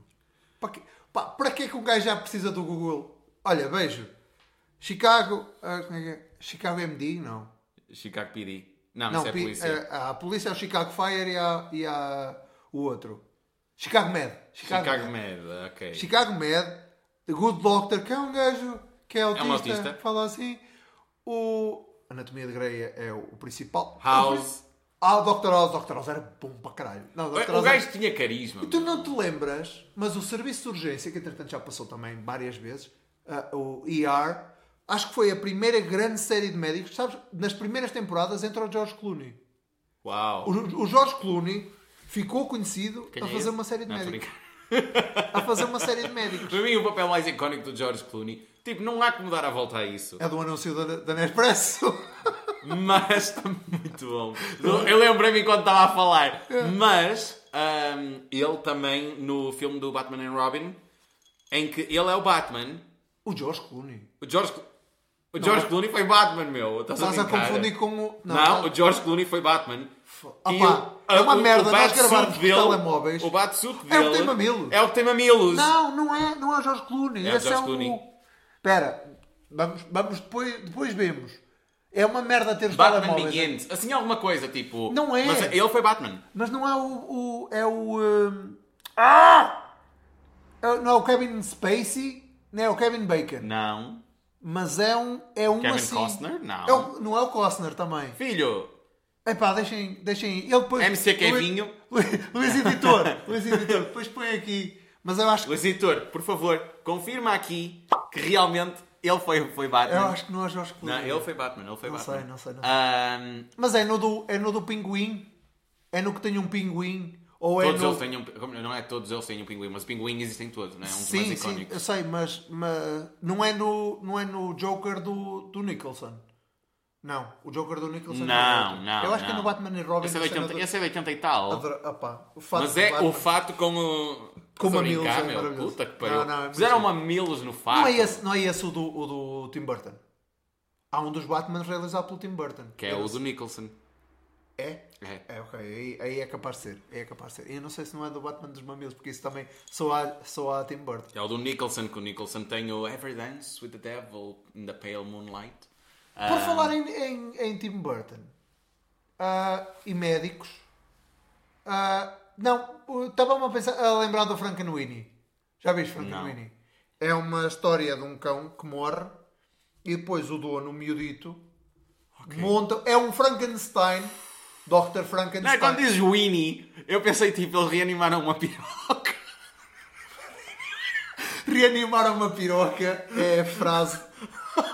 Para que, pá, para que é que um gajo já precisa do Google? Olha, vejo. Chicago. ah, como é que é? Chicago MD? Não. Chicago PD. Não, Não, isso é pi- polícia. a, a polícia é o Chicago Fire e, a, e a, o outro. Chicago Med. Chicago, Chicago Med. Med, ok. Chicago Med. The Good Doctor, que é um gajo que é autista. um autista. Fala assim. O Anatomia de Grey é, é o principal. House. Ah, o Dr. House. Dr. House era bom para caralho. Não. O House gajo tinha carisma. E tu não te lembras, mas o serviço de urgência, que entretanto já passou também várias vezes, ah, o ER, acho que foi a primeira grande série de médicos, sabes? Nas primeiras temporadas entra o George Clooney. Uau. O, o George Clooney ficou conhecido Quem a é fazer uma série de Não, médicos. A fazer uma série de médicos. Para mim, o papel mais icónico do George Clooney, tipo, não há como dar a volta a isso. É do anúncio da, da Nespresso. Mas está muito bom. Eu lembrei-me enquanto estava a falar. Mas ahm, ele também no filme do Batman and Robin, em que ele é o Batman, O George Clooney. o George, o George Clooney foi Batman, meu. Estás, Estás a brincar? confundir com o. Não, o George Clooney foi Batman. Pá, o- é uma o- merda, o nós gravarmos com telemóveis. O Batsuit É o dele. que tem mamilos. É o que tem mamilos. Não, não é, não é o George Clooney. É o Esse George é Clooney. o. Espera, vamos, vamos depois, depois vemos. É uma merda ter os Batman telemóveis. Begins. Assim alguma coisa, tipo... Não é. Mas ele foi Batman. Mas não é o. o- é o. hum, Ah! É- Não é o Kevin Spacey, não é o Kevin Bacon. Não. Mas é um. É um Kevin assim. Costner? Não. É o- não é o Costner também. Filho, Epá, deixem, deixem. Ele depois. MC Kevinho. Luís, Luís Editor. Luís Editor. Depois põe aqui. Mas eu acho que. Luís Editor, por favor, confirma aqui que realmente ele foi, foi Batman. Eu acho que não é Jorge Não, Clooney. ele foi Batman, ele foi Não Batman. sei, não sei, não sei. Ahm, Mas é no, do, é no do pinguim? É no que tem um pinguim? Ou é todos no... eles têm um... Não é todos eles têm um pinguim, mas o pinguim existem todos, não é? Um dos Sim, sim, eu sei, mas, mas não, é no, não é no Joker do, do Nicholson. Não, o Joker do Nicholson Não, é outro. não, Eu acho que é não. no Batman e Robin. Esse é, de a cena 80, do- esse é de 80 e tal. Adoro- opá, o fato Mas é o fato com o. Com a mamilos, é maravilhoso. Puta que pariu. Não, não, é Fizeram mamilos no fato. Não é, esse, não é esse o do, o do Tim Burton. Há um dos Batman realizado pelo Tim Burton. Que é o do Nicholson. É? É. É, ok. Aí, aí é capaz de ser. Aí é capaz de ser. E eu não sei se não é do Batman dos Mamilos, porque isso também só há, só há Tim Burton. É o do Nicholson, que o Nicholson tem o Ever Dance with the Devil in the Pale Moonlight. Por Ah, falar em, em, em Tim Burton ah, e médicos, ah, não, estava-me a, pensar, a lembrar do Frankenweenie. Já viste Frankenweenie? É uma história de um cão que morre e depois o dono, o miudito, monta. É um Frankenstein, Dr. Não, é Frankenstein. quando diz Winnie, eu pensei tipo, eles reanimaram uma piroca. Reanimar uma piroca é a frase.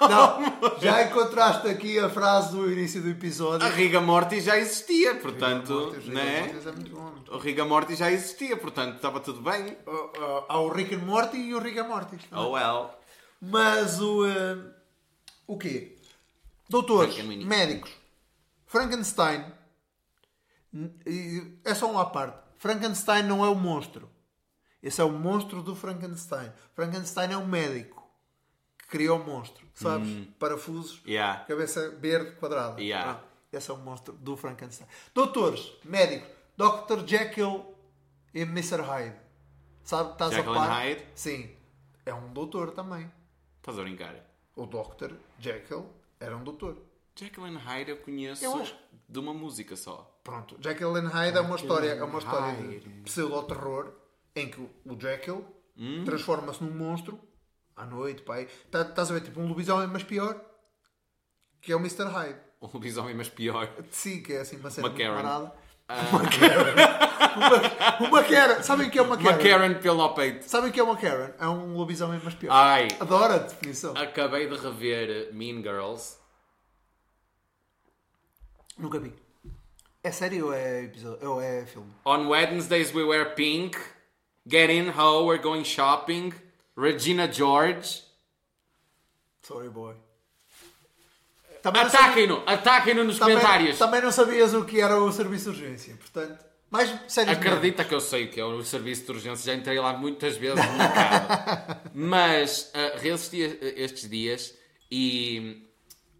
Não, já encontraste aqui a frase do início do episódio. A Riga Morty já existia, portanto, Mortis, Rick and né? Mortis é muito bom. O Riga Morty já existia, portanto, estava tudo bem. Uh, uh, há o Rick and Morty e o Rick and Morty. Oh well. Mas o. uh, o quê? Doutores, médicos, Frankenstein. É só um à parte. Frankenstein não é o monstro. Esse é o monstro do Frankenstein. Frankenstein é um médico que criou o monstro. Sabes? Parafusos, Yeah. cabeça verde quadrada. Yeah. Pronto. Esse é o monstro do Frankenstein. Doutores, médicos, Dr. Jekyll e Mr. Hyde. Sabe? Estás Jekyll a par? Hyde? Sim. É um doutor também. Estás a brincar? O Dr. Jekyll era um doutor. Jekyll and Hyde eu conheço Eu acho- de uma música só. Pronto, Jekyll and Hyde é uma história, é uma história de pseudo-terror em que o Jekyll Hum? transforma-se num monstro à noite, pai. Tá- Estás a ver tipo um lobisomem, mas pior, que é o Mr. Hyde. Um lobisomem, mas pior. Sim, que é assim uma cena Karen. parada. Uma Karen. uma, uma Karen. Sabem o que é uma Karen? Uma Karen pelo ao peito. Sabem o que é uma Karen? É um lobisomem, mas pior. Ai, Adoro a definição. acabei de rever Mean Girls. Nunca vi. É sério ou é episódio? Ou é filme? On Wednesdays we wear pink. Get in, ho, we're going shopping. Regina George. Sorry, boy. Ataquem-no, ataquem-no nos também, comentários. também não sabias o que era o serviço de urgência, portanto. Séries Acredita que eu sei o que é o serviço de urgência, já entrei lá muitas vezes na cara. Mas uh, a estes dias e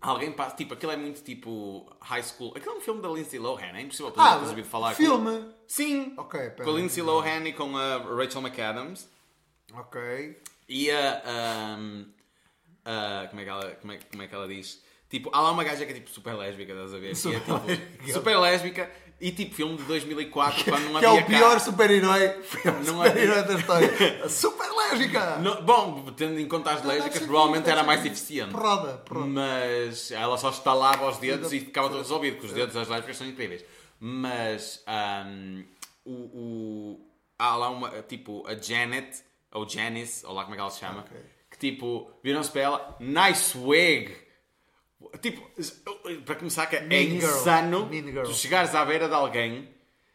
alguém passa, tipo, aquilo é muito tipo high school. Aquilo é um filme da Lindsay Lohan, é impossível tu Ah, não ouvido falar. filme. Sim, Ok, com a Lindsay Lohan e com a Rachel McAdams. Ok. E a. um, como, é que ela, como, é, como é que ela diz? Tipo, há lá uma gaja que é tipo super lésbica, estás a ver? Que é, Super tipo, lésbica. super lésbica e tipo filme de 2004 quando não Que é havia o pior super-herói. Pior Não super-herói da história. Super bom, tendo em conta as Não, deve lésbicas, ser provavelmente era mais eficiente. Porrada, porrada. Mas ela só estalava os dedos e ficava tudo resolvido, porque os dedos das lésbicas são incríveis. Mas ahm, o, o- há lá uma, tipo, a Janet, ou Janice, ou lá como é que ela se chama, Ok. que tipo, viram-se para ela, nice wig! Tipo, para começar, que é Mean girl. insano Mean girl. tu chegares à beira de alguém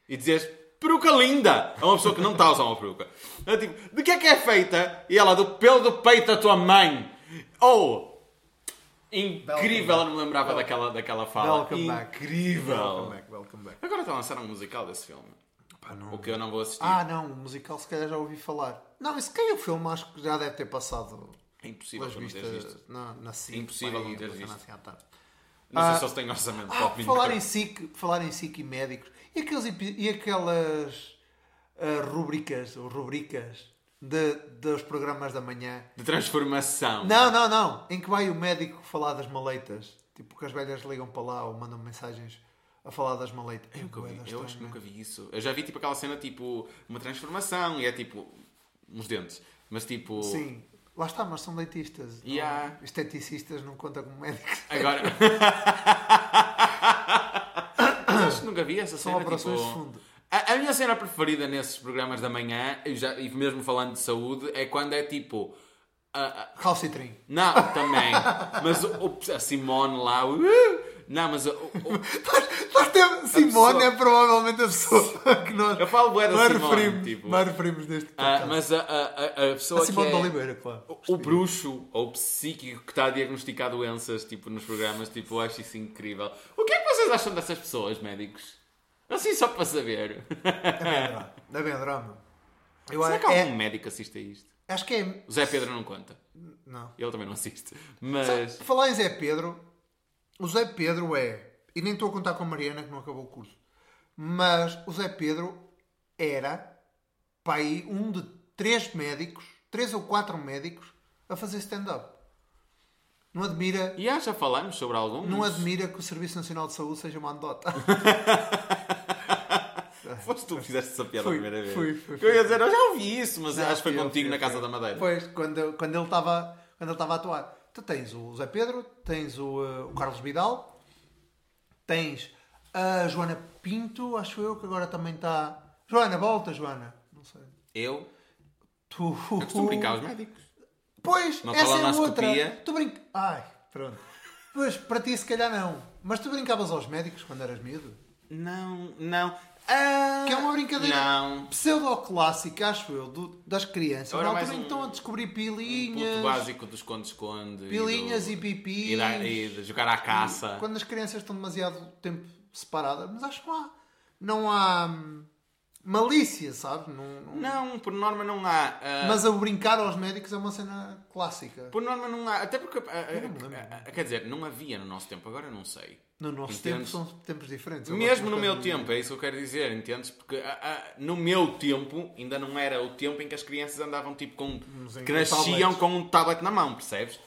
e dizeres peruca linda a uma pessoa que não está a usar uma peruca. É tipo, de que é que é feita? E ela, do pelo do peito da tua mãe. Ou, Incrível, eu não me lembrava daquela, daquela fala. Welcome back. Incrível. Welcome back, welcome back. Agora estão a lançar um musical desse filme. Pá, não- O que eu não vou assistir. Ah, não, o musical se calhar já ouvi falar. Não, esse que é o filme, acho que já deve ter passado é impossível não teres visto. na, na SIC. Impossível não teres visto. assim. Não sei Ah, se eles têm orçamento Ah, para falar em SIC, falar em SIC e médicos, e, aqueles, e aquelas ah, rubricas, ou rubricas de, dos programas da manhã? De transformação. Não, não, não. Em que vai o médico falar das maleitas. Tipo, que as velhas ligam para lá ou mandam mensagens a falar das maleitas. Eu, nunca vi. eu acho que nunca vi isso. Eu já vi tipo aquela cena tipo uma transformação e é tipo uns dentes. Mas tipo. Sim. Lá está, mas são dentistas. não- Yeah. Esteticistas não conta como médicos. Agora. Mas acho que nunca vi essa São cena. operações tipo... de fundo. A, a minha cena preferida nesses programas da manhã, e, já, e mesmo falando de saúde, é quando é tipo. a- Calcitrim. não, também. Mas o- o- a Simone lá. uh, não, mas o- o- Nós temos... Simone pessoa- é provavelmente a pessoa que nós Eu falo bué da mais Simone, referimos, tipo. mais referimos neste ah, mas a, a, a- pessoa a Simone que é, de Oliveira, claro. o- o bruxo ou psíquico que está a diagnosticar doenças tipo, nos programas, tipo, eu acho isso incrível. O que é que vocês acham dessas pessoas, médicos? Assim, só para saber. É bem drama. É bem drama. Eu Será que é, algum médico assiste a isto? acho que é... O Zé Pedro não conta. Não. Ele também não assiste. Mas. Por falar em Zé Pedro, o Zé Pedro é, e nem estou a contar com a Mariana que não acabou o curso, mas o Zé Pedro era aí um de três médicos, três ou quatro médicos, a fazer stand-up. Não admira, E ah, já falamos sobre alguns. não admira que o Serviço Nacional de Saúde seja uma anedota. Foste tu que fizeste essa piada Fui, a primeira vez. fui, fui, Que Eu ia dizer, eu já ouvi isso, mas Não, acho que foi fui contigo fui na Casa fui da Madeira. Pois, quando, quando ele estava quando ele estava a atuar. Tu tens o Zé Pedro, tens o, uh, o Carlos Vidal, tens a Joana Pinto, acho eu, que agora também está. Joana, volta, Joana. Não sei. Eu? Tu. Eu costumo brincar aos médicos. Pois, Uma essa é outra. Tu brinca. Ai, pronto. Pois, para ti se calhar não. Mas tu brincavas aos médicos quando eras miúdo? Não, não. Ah, Que é uma brincadeira Não. pseudo-clássica, acho eu, do- das crianças. Era Na altura um- estão a descobrir Um pilinhas. puto básico do esconde-esconde. Pilinhas do- e pipis. E, da- e de jogar à caça. Quando as crianças estão demasiado tempo separadas, mas acho que não há, não há hum, malícia, sabes? Não, não- Não, por norma não há. ah, Mas o brincar aos médicos é uma cena clássica. Por norma não há. Até porque. lembro. ah, quer dizer, não havia no nosso tempo, agora não sei. No nosso Entendes? tempo são tempos diferentes. Eu Mesmo no meu tempo, é isso que eu quero dizer, entendes? Porque no meu tempo ainda não era o tempo em que as crianças andavam tipo com. tablets. com um tablet na mão, percebes?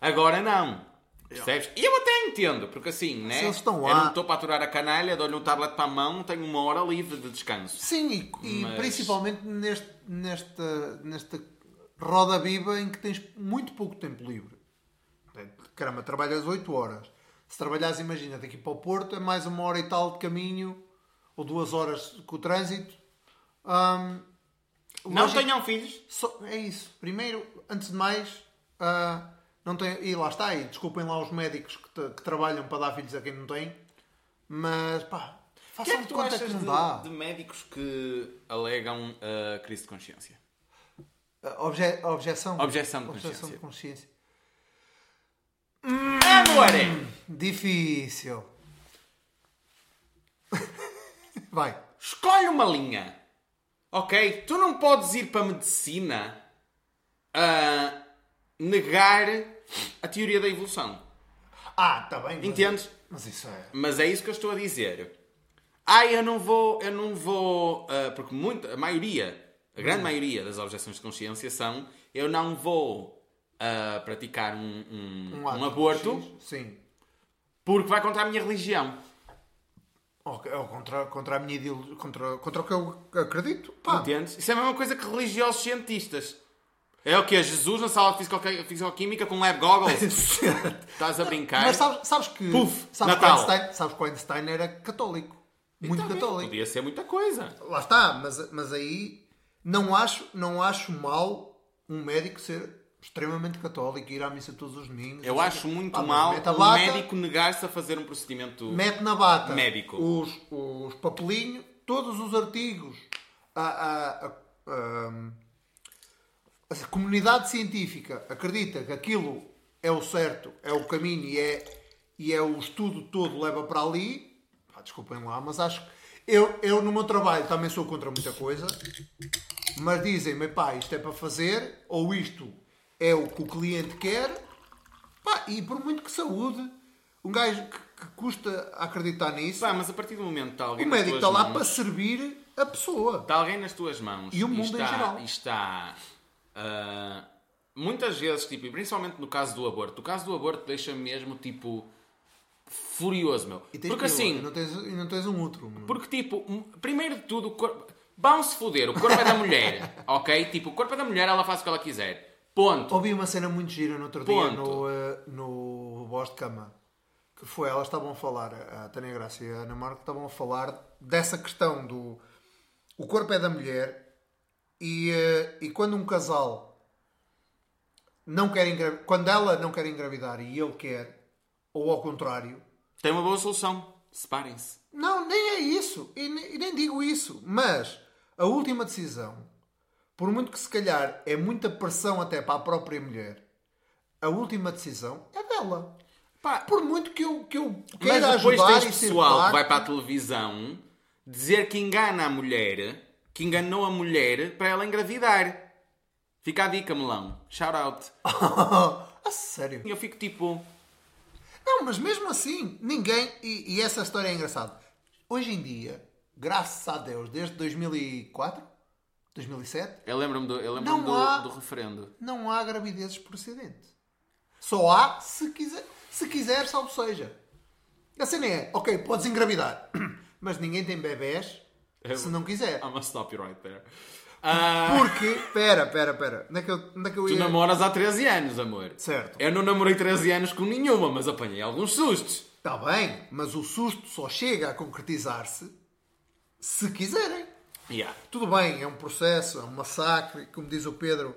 Agora não. Percebes? E eu até entendo, porque assim, né? Se eles estão Eu lá- não estou para aturar a canalha, dou-lhe um tablet para a mão, tenho uma hora livre de descanso. Sim, e, e Mas- principalmente neste, nesta, nesta roda viva em que tens muito pouco tempo livre. Caramba, trabalhas 8 horas. Se trabalhares, imagina, daqui para o Porto é mais uma hora e tal de caminho, ou duas horas com o trânsito. Hum, Não lógico- tenham filhos. Só- é isso. Primeiro, antes de mais, ah, não tem, e lá está, e desculpem lá os médicos que, te- que trabalham para dar filhos a quem não tem, mas pá, O que é façam que de conta que não de, dá. de médicos que alegam a crise de consciência? Ah, Obje- objeção. Objeção de Objeção de consciência. consciência. Amore! Difícil. Vai. Escolhe uma linha. Ok? Tu não podes ir para a medicina a negar a teoria da evolução. Ah, está bem. mas- Entendes? Mas isso é. Mas é isso que eu estou a dizer. Ah, eu não vou, eu não vou, ah, porque muito, a maioria, a grande maioria das objeções de consciência são eu não vou ah, praticar um, um, um ato aborto Sim. porque vai contra a minha religião. Ou, ou contra, contra a minha ideologia, contra, contra o que eu acredito. Pá. Entendes? Isso é a mesma coisa que religiosos cientistas. É o que? Jesus na sala de fisico- fisicoquímica com lab goggles? Estás a brincar? Mas sabes, sabes que. Puf, sabes, que Natal. Einstein, sabes que o Einstein era católico. Muito católico. Podia ser muita coisa. Lá está, mas, mas aí não acho, não acho mal um médico ser extremamente católico e ir à missa todos os domingos. Eu acho o muito Pá, mas mal a um médico negar-se a fazer um procedimento. Mete na bata Médico. os, os papelinhos, todos os artigos. A, a, a, a- a comunidade científica acredita que aquilo é o certo, é o caminho e é, e é o estudo todo leva para ali, pá, desculpem lá, mas acho que eu, eu no meu trabalho também sou contra muita coisa, mas dizem-me, pá, isto é para fazer, ou isto é o que o cliente quer, pá, e por muito que saúde, um gajo que, que custa acreditar nisso, Pá, mas a partir do momento que está alguém o médico está lá mãos- para servir a pessoa. Está alguém nas tuas mãos E o mundo em está, geral. e está ah, muitas vezes, tipo, e principalmente no caso do aborto, o caso do aborto deixa mesmo tipo furioso, meu. E Porque pior, assim, e não tens, e não tens um outro. meu. porque tipo, primeiro de tudo, o corpo. Vão-se foder, o corpo é da mulher, ok? Tipo, o corpo é da mulher, ela faz o que ela quiser. Ponto. Ouvi uma cena muito gira no outro dia Ponto. no, eh, no Voz de Cama. Que foi, elas estavam a falar, a Tânia Graça e a Ana Marco estavam a falar dessa questão do o corpo é da mulher e, eh, e quando um casal não quer engravidar, quando ela não quer engravidar e ele quer, ou ao contrário, Tem uma boa solução. Separem-se. não, nem é isso. E nem, e nem digo isso. Mas a última decisão, por muito que se calhar é muita pressão até para a própria mulher, a última decisão é dela. Pá, Por muito que eu, que eu mas queira depois ajudar tens pessoal que vai para a televisão dizer que engana a mulher, que enganou a mulher para ela engravidar. Fica a dica, melão. Shout out. a sério. E eu fico tipo. Não, mas mesmo assim, ninguém. E, e essa história é engraçada. Hoje em dia, graças a Deus, desde 2004, 2007, Eu lembro-me do, eu lembro do, há- do referendo. não há gravidezes por acidente. Só há se quiser, se quiser, salvo seja. A cena é, ok, podes engravidar, mas ninguém tem bebés se não quiser. I'm gonna stop you right there. Ah, Porque, pera, pera, pera, onde é que eu, onde é que eu tu ia... namoras há 13 anos, amor. Certo. Eu não namorei 13 anos com nenhuma, mas apanhei alguns sustos. Está bem, mas o susto só chega a concretizar-se se quiserem. Yeah. Tudo bem, é um processo, é um massacre, como diz o Pedro.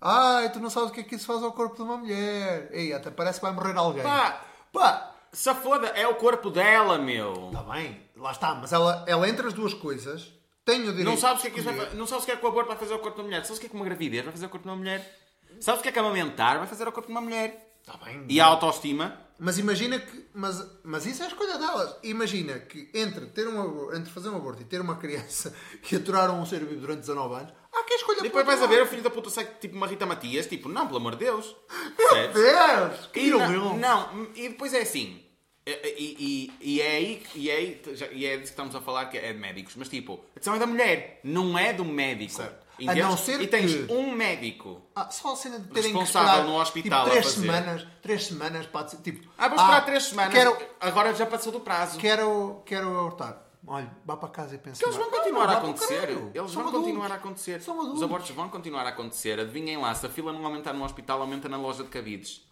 Ai, tu não sabes o que é que isso faz ao corpo de uma mulher. Ei, até parece que vai morrer alguém. Pá, Pá, se foda, é o corpo dela, meu. está bem, lá está, mas ela, ela entre as duas coisas tem o direito Não sabes o que é de que isso vai Não sabes o que é que o aborto vai fazer ao corpo da mulher. Sabes o que é que uma gravidez vai fazer ao corpo de uma mulher. Sabes o que é que amamentar vai fazer ao corpo de uma mulher. Está bem, E a autoestima. Mas imagina que. Mas, mas isso é a escolha delas. Imagina que entre, ter um, entre fazer um aborto e ter uma criança que aturaram um ser vivo durante 19 anos, há quem escolha Depois vais a ver o filho da puta sai tipo uma Rita Matias. Tipo, não, pelo amor de Deus. Percebes? Deus! Que E não, não, e depois é assim. E, e, e, é aí, e, é aí já- e é disso que estamos a falar, que é de médicos. Mas tipo, a decisão é da mulher, não é do médico. Certo. A não ser e tens que- um médico. Ah, só a cena de terem que Responsável esperar no hospital tipo, a três semanas, três semanas para tipo, Ah, vou esperar três semanas. Quero, Agora já passou do prazo. quero, quero abortar. Olha, vá para casa e pensa. Que eles vão "Não, continuar a acontecer. Eles São vão adultos. continuar a acontecer. Os abortos vão continuar a acontecer. Adivinhem lá, se a fila não aumentar no hospital, aumenta na loja de cabides.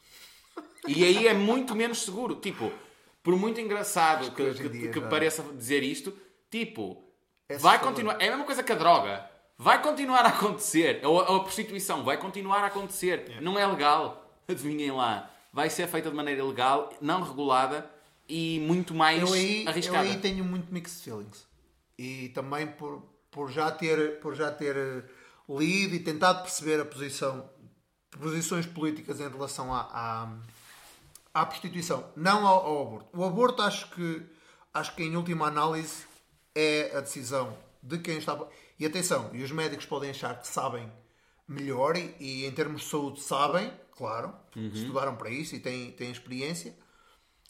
E aí é muito menos seguro. Tipo, por muito engraçado que, que- dia que pareça dizer isto, tipo, É vai continuar. É a mesma coisa que a droga. Vai continuar a acontecer. Ou a, a prostituição vai continuar a acontecer. Não é legal. Adivinhem lá. Vai ser feita de maneira legal, não regulada e muito mais Eu aí, eu arriscada. aí tenho muito mixed feelings. E também por, por, já ter, por já ter eh, lido e tentado perceber a posição, posições políticas em relação à, à, à prostituição, não ao, ao aborto. O aborto acho que, acho que em última análise é a decisão de quem está. E atenção, e os médicos podem achar que sabem melhor e, e em termos de saúde sabem, claro, estudaram para isso e têm, têm experiência.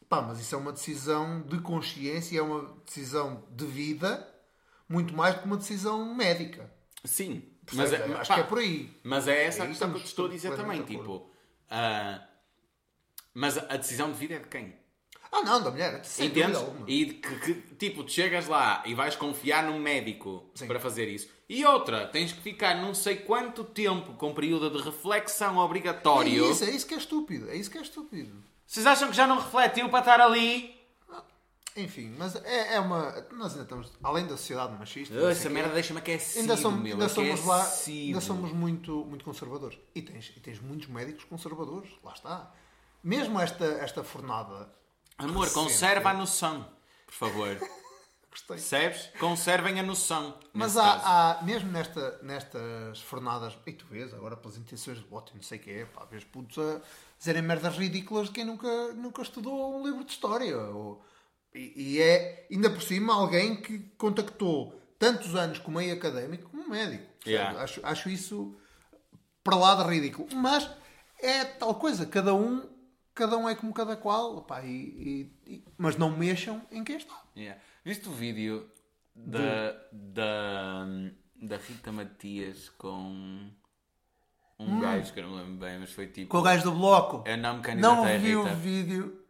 Pá, mas isso é uma decisão de consciência, é uma decisão de vida, muito mais do que uma decisão médica. Sim, mas é, acho pá, que é por aí. Mas é essa a questão que eu te estou a dizer também. Tipo, ah, mas a decisão de vida é de quem? Ah, não, da mulher, sem Entendes? alguma. E que, que, tipo, tu chegas lá e vais confiar num médico Sim. para fazer isso. E outra, tens que ficar não sei quanto tempo com período de reflexão É obrigatório. isso, é isso que é estúpido. É isso que é estúpido. Vocês acham que já não refletiu para estar ali? Enfim, mas é, é uma. Nós ainda estamos. Além da sociedade machista. sei Essa merda deixa-me aquecido, Ainda somos, meu. ainda somos lá. Ainda somos muito, muito conservadores. E tens, e tens muitos médicos conservadores. Lá está. Mesmo esta, esta fornada. Amor, recente- conserva a noção, por favor. Gostei. Percebes? Conservem a noção. Mas há, há, mesmo nesta, nestas fornadas, e tu vês agora pelas intenções de voto não sei o que é, pá, vês putos a dizerem merdas ridículas de quem nunca, nunca estudou um livro de história. Ou, e, e é, ainda por cima, alguém que contactou tantos anos com o meio académico como médico. Yeah. Acho, acho isso para lá de ridículo. Mas é tal coisa, cada um, cada um é como cada qual, pá, e, e- e- mas não mexam em quem está. Yeah. Viste o vídeo da, da, da Rita Matias com um gajo que eu não me lembro bem, mas foi tipo. Hum. Com o gajo do bloco. Eu não me Não candidatei a vi o vídeo.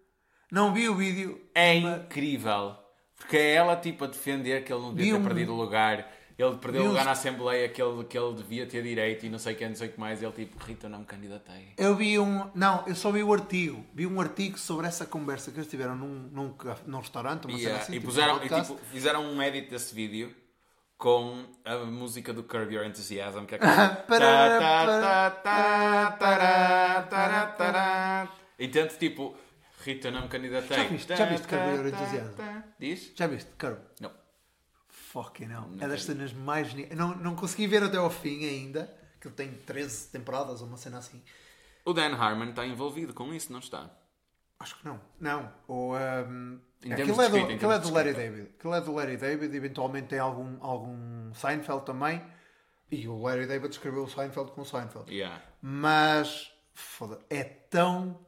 Não vi o vídeo. É mas- incrível. Porque é ela tipo a defender que ele não devia Vi ter perdido o lugar. Ele perdeu vi o lugar uns- na Assembleia que ele, que ele devia ter direito e não sei o que, não sei o que mais. Ele tipo, Rita, não me candidatei. Eu vi um. Não, eu só vi o artigo. Vi um artigo sobre essa conversa que eles tiveram num, num, num restaurante, uma E, cena assim. e tipo, puseram, um e, tipo, fizeram um edit desse vídeo com a música do Curb Your Enthusiasm que é e tanto tipo Rita não me candidatei Já viste- já viste Curb Your Enthusiasm? diz? Já viste, Curb? não Fucking não. Nunca É das cenas mais. Não, não consegui ver até ao fim ainda. Que ele tem 13 temporadas ou uma cena assim. o Dan Harmon está envolvido com isso não está Acho que não. Não. Ou, um, Em aquilo termos é do, escrita, aquilo é do Larry. David. Aquilo é do Larry David. Eventualmente tem algum, algum Seinfeld também. E o Larry David escreveu o Seinfeld com o Seinfeld. yeah. Mas foda, é tão,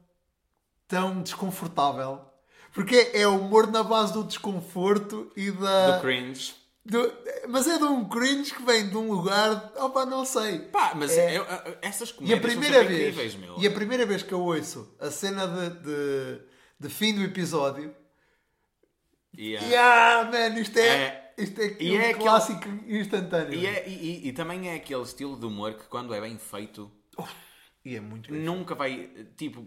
tão desconfortável. Porque é humor na base do desconforto e da. do cringe do- mas é de um cringe que vem de um lugar. Opa, não sei. pá mas É. eu- essas E a comédias primeira vez. incríveis meu E a primeira vez que eu ouço a cena de, de, de fim do episódio. Yeah. Yeah, man, isto é, É. isto é, E um é aquele- clássico instantâneo. E, é- e- e- também é aquele estilo de humor que quando é bem feito E é muito bem nunca vai, tipo,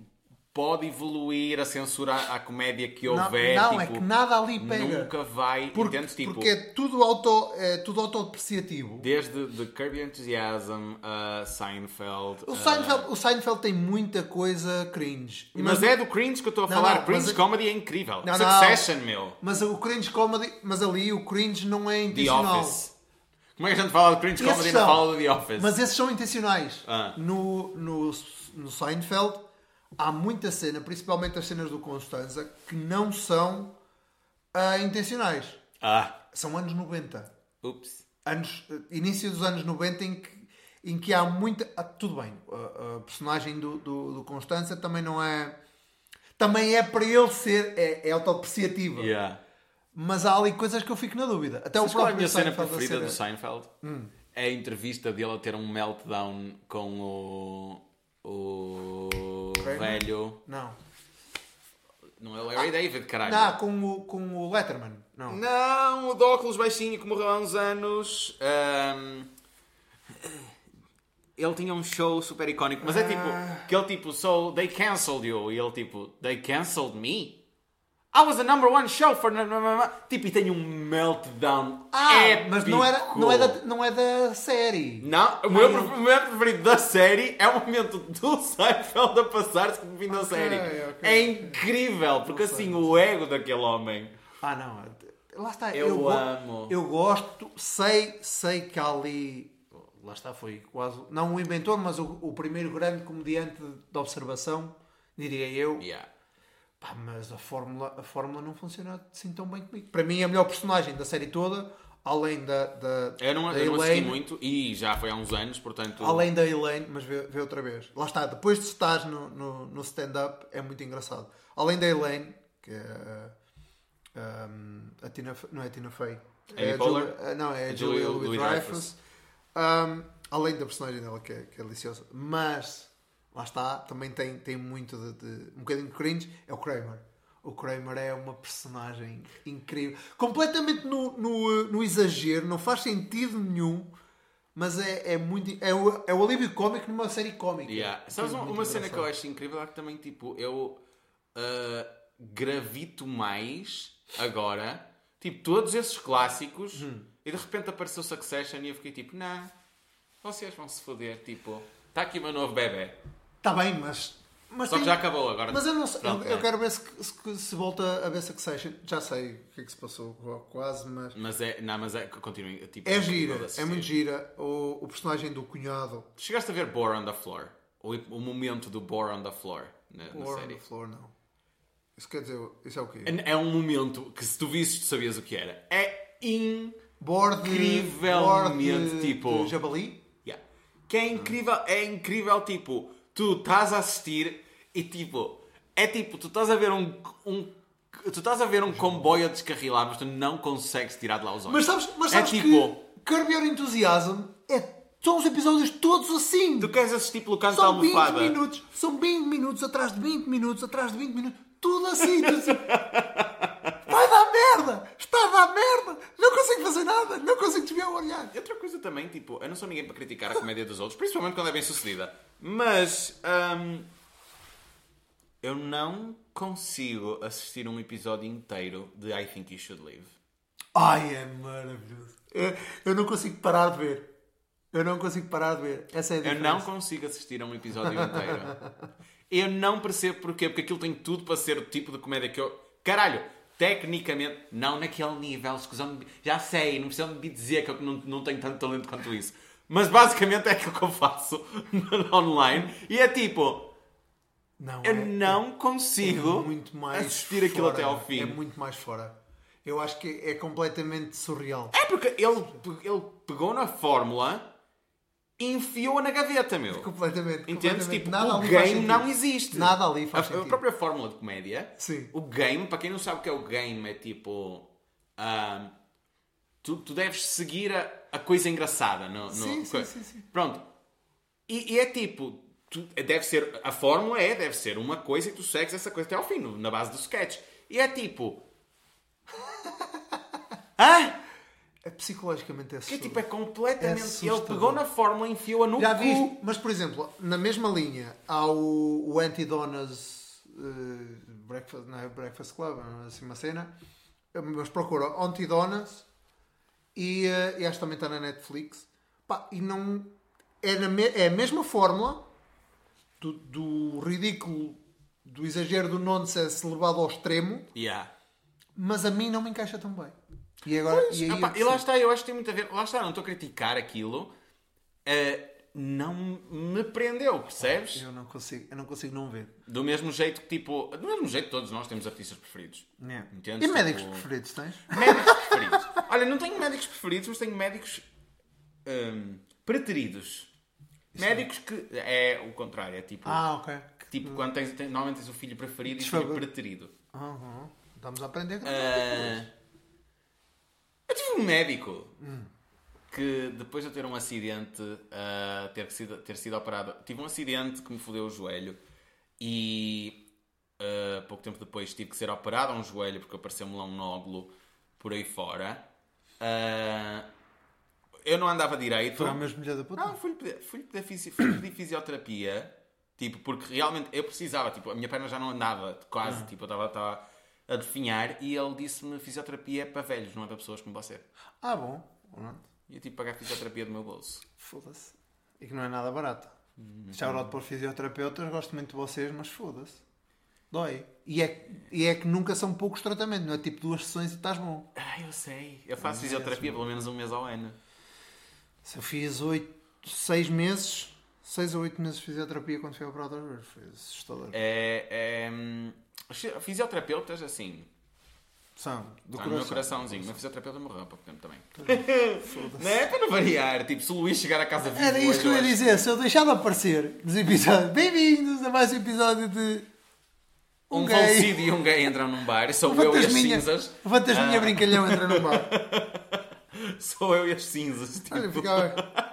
pode evoluir a censura à, comédia que Não, houver. não, é tipo, que nada ali pega. Nunca vai, Porque, entendes? Tipo, porque é tudo, auto, é tudo autodepreciativo. desde de Curb Your Enthusiasm a Seinfeld. O Seinfeld, o Seinfeld tem muita coisa cringe. Mas, é do cringe que eu estou a Não, falar. não, cringe mas- comedy é incrível. Não, Succession, não. meu. Mas o cringe comedy, mas ali o cringe não é The intencional. Office. Como é que a gente fala de cringe comedy e não fala do The Office? Mas esses são intencionais. Ah. No, no, no Seinfeld há muita cena, principalmente as cenas do Constanza, que não são ah, intencionais. Ah, São anos 90. ups. Anos, eh, início dos anos 90 em que, em que há muita. ah, tudo bem, a, a personagem do, do, do Constanza também não é. Também é para ele ser. É, é autodepreciativa. Yeah. Mas há ali coisas que eu fico na dúvida. Até o qual é a próprio minha cena preferida do Seinfeld? Hum. É a entrevista dele a ter um meltdown com o. o. Velho. Não. Não é o Larry David, caralho. Não, com o, com o Letterman. Não. Não, o de óculos baixinho que morreu há uns anos. ahm, Ele tinha um show super icónico, mas é tipo, Ah. que ele tipo, so they cancelled you. E ele tipo, they cancelled me? I was the number one show for. Tipo, e tem um meltdown Ah, épico. mas não, era, não, é da, não é da série. Não, o meu Ah, eu- pre- momento preferido da série é o momento do Seinfeld a passar-se como fim da série. ok. É incrível, porque assim, o ego daquele homem. Ah, não. Lá está. Eu go- amo. Eu gosto, sei, sei que ali. Lá está, foi quase. Não o inventor, mas o, o primeiro grande comediante de observação, diria eu. Yeah. Pá, mas a fórmula, a fórmula não funciona assim tão bem comigo. Para mim, a melhor personagem da série toda, além da. da Eu não, da eu não assisti Elaine, muito e já foi há uns anos, portanto. Além da Elaine, mas vê, vê outra vez. Lá está, depois de estás no, no, no stand-up, é muito engraçado. Além da Elaine, que é um, a Tina, não é a Tina Fey, Amy a Poehler? Julia, ah, não, é a A Julia Julia Louis-Dreyfus. Um, além da personagem dela, que é, que é deliciosa. Mas, lá está, também tem, tem muito de, de- um bocadinho de cringe, é o Kramer. O Kramer é uma personagem incrível. Completamente no, no, no exagero, não faz sentido nenhum. Mas é, é muito. É o, é o alívio cómico numa série cómica. Yeah. Que Sabes é uma, uma cena que eu acho incrível é que também, tipo, eu ah, gravito mais agora, tipo, todos esses clássicos, Hum. e de repente apareceu Succession e eu fiquei tipo, não, vocês vão se foder, tipo, está aqui o meu novo bebê. Está Tá bem, mas Mas Só que tem- já acabou agora. Mas eu não sei, Pronto, eu, eu é. quero ver se, se, se volta a ver Succession. Já sei o que é que se passou quase, mas. Mas é, não, mas é, continue. Tipo, É gira, é muito gira. O, o personagem do cunhado, Chegaste a ver Bore on the Floor? O, o momento do Bore on the Floor na, na on série. the Floor, não. Isso quer dizer, isso é o quê? É um momento que se tu visses, tu sabias o que era. É. Board incrivelmente, board tipo- de Jabali? Yeah. Que é incrível, é incrível, tipo, tu estás a assistir e tipo, é tipo, tu estás a ver um, um tu estás a ver um comboio a descarrilar, mas tu não consegues tirar de lá os olhos. Mas sabes, mas é sabes tipo, que Curb Your Enthusiasm é, são os episódios todos assim. tu queres assistir pelo canto da São 20 almofada. minutos, são 20 minutos atrás de 20 minutos, atrás de 20 minutos, tudo assim, tudo assim. Vai dar merda! Está a dar merda! Não consigo fazer nada, não consigo desviar o olhar. E outra coisa também, tipo, eu não sou ninguém para criticar a comédia dos outros, principalmente quando é bem sucedida. Mas hum, eu não consigo assistir um episódio inteiro de I Think You Should Live. Ai, é maravilhoso. Eu, eu não consigo parar de ver. Eu não consigo parar de ver. Essa é a Eu diferença. não consigo assistir a um episódio inteiro. Eu não percebo porquê, porque aquilo tem tudo para ser o tipo de comédia que eu. Caralho! Tecnicamente, não naquele nível, escusam já sei, não precisam me dizer que eu não, não tenho tanto talento quanto isso. Mas basicamente é aquilo que eu faço online e é tipo, Não, eu é- não é consigo muito mais assistir aquilo fora. até ao fim. É muito mais fora. Eu acho que é completamente surreal. É porque ele, ele pegou na fórmula e enfiou-a na gaveta, meu. Completamente. Entendes? completamente. Tipo, Nada o game não existe. Nada ali faz a, a sentido. própria fórmula de comédia. Sim. O game, para quem não sabe o que é o game, é tipo. ah, tu, tu deves seguir a, a coisa engraçada. No, no- Sim, sim, sim, sim. Pronto. E, e é tipo. tu- deve ser. A fórmula é, deve ser uma coisa e tu segues essa coisa até ao fim, no- na base do sketch. E é tipo. Hã? É psicologicamente Que assustador. tipo, é completamente. É ele pegou na fórmula e enfiou-a no Já cu. viste? Mas, por exemplo, na mesma linha há o, o Anti-Donas eh, Breakfast, não é Breakfast Club, não é assim uma cena. Mas procura Anti-Donas e, eh, e acho que também está na Netflix. Pá, e não. É, na me- é a mesma fórmula do, do ridículo, do exagero do nonsense levado ao extremo, Yeah. mas a mim não me encaixa tão bem. E agora. e aí Epá, é e lá está, eu acho que tem muito a ver. Lá está, não estou a criticar aquilo. Eh, não me prendeu, percebes? Eu não consigo, eu não consigo não ver. Do mesmo jeito que, tipo. Do mesmo jeito que todos nós temos artistas preferidos. Entendes? E médicos Tipo, preferidos tens? Médicos preferidos. Olha, não tenho médicos preferidos, mas tenho médicos. hum, preteridos. Médicos que. É o contrário, é tipo. Ah, ok. que, tipo, quando tens, tens- normalmente tens o filho preferido e o filho preterido. Uhum. Estamos a aprender. Ah, eu tive um médico que depois de ter um acidente, ah, ter, sido, ter sido operado, tive um acidente que me fodeu o joelho e ah, pouco tempo depois tive que ser operado a um joelho porque apareceu-me lá um nódulo por aí fora. Ah, eu não andava direito. Foi a mesma mulher da puta? Não, fui-lhe pedir, fui pedir, fisi- fui pedir fisioterapia, tipo, porque realmente eu precisava, tipo, a minha perna já não andava, quase, tipo, eu estava a definhar e ele disse-me fisioterapia é para velhos, não é para pessoas como você. Ah, bom. Pronto. E eu tive que pagar fisioterapia do meu bolso. Foda-se. E que não é nada barato. Shout-out para os fisioterapeutas, gosto muito de vocês, mas foda-se. Dói. E é, e é que nunca são poucos tratamentos, não é tipo duas sessões e estás bom. Ah, eu sei. Eu faço fisioterapia pelo menos um mês ao ano. Se eu fiz oito, seis meses, seis ou oito meses de fisioterapia quando fui operado outra vez, foi assustador. É, é, hum, fisioterapeutas, assim, São, do está no meu coração. coraçãozinho. Meu fisioterapeuta morreu há pouco tempo também. não é para não variar. Tipo, se o Luís chegar a casa vivo Era isso que eu ia dizer, se eu deixar de aparecer nos episódios, bem-vindos a mais um episódio de Um gay. falecido e um gay entram num bar, sou eu e as cinzas. o fantasminha Ah. brincalhão entra no bar. Sou eu e as cinzas. Tipo, Olha, ficava.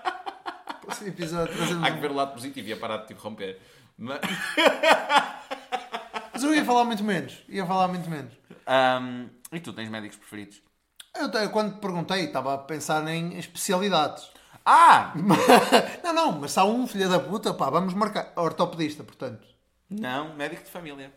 Próximo episódio trazendo. Há que ver o lado positivo, ia parar de tipo romper. Mas, Mas eu ia falar muito menos. Ia falar muito menos. Ahm, e tu tens médicos preferidos? Eu, te- quando te perguntei, estava a pensar em especialidades. Ah! não, não, mas se há um filho da puta, pá, vamos marcar. Ortopedista, portanto. Não, médico de família.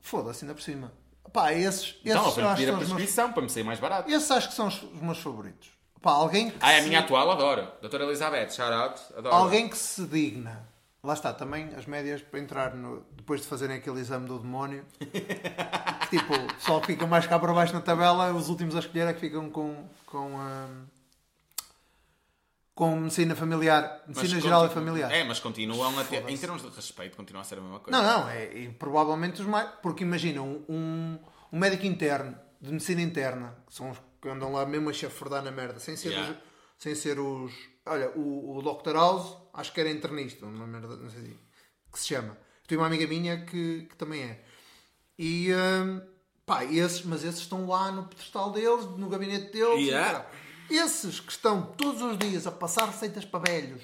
Foda-se, ainda por cima. Pá, esses. esses Então, eu eu pedir a os meus, prescrição para me sair mais barato. esses acho que são os meus favoritos. Pá, alguém que Ah, é a se- minha atual, adoro. Doutora Elizabeth, shout out, adoro. Alguém que se digna Lá está, também as médias para entrar no, depois de fazerem aquele exame do demónio. que, tipo, só fica mais cá para baixo na tabela, os últimos a escolher é que ficam com. com hum, com medicina familiar, medicina Mas geral e continu- familiar. É, mas continuam a ter. Em termos de respeito, continua a ser a mesma coisa. Não, não, é, e provavelmente os mais. Porque imagina, um, um, um médico interno, de medicina interna, que são os que andam lá mesmo a chafurdar na merda, sem ser, Yeah. os, sem ser os. Olha, o, o Dr. House, acho que era internista, uma merda, não sei que se chama. Tenho uma amiga minha que, que também é. E. hum, pá, esses, mas esses estão lá no pedestal deles, no gabinete deles. Yeah. Esses que estão todos os dias a passar receitas para velhos,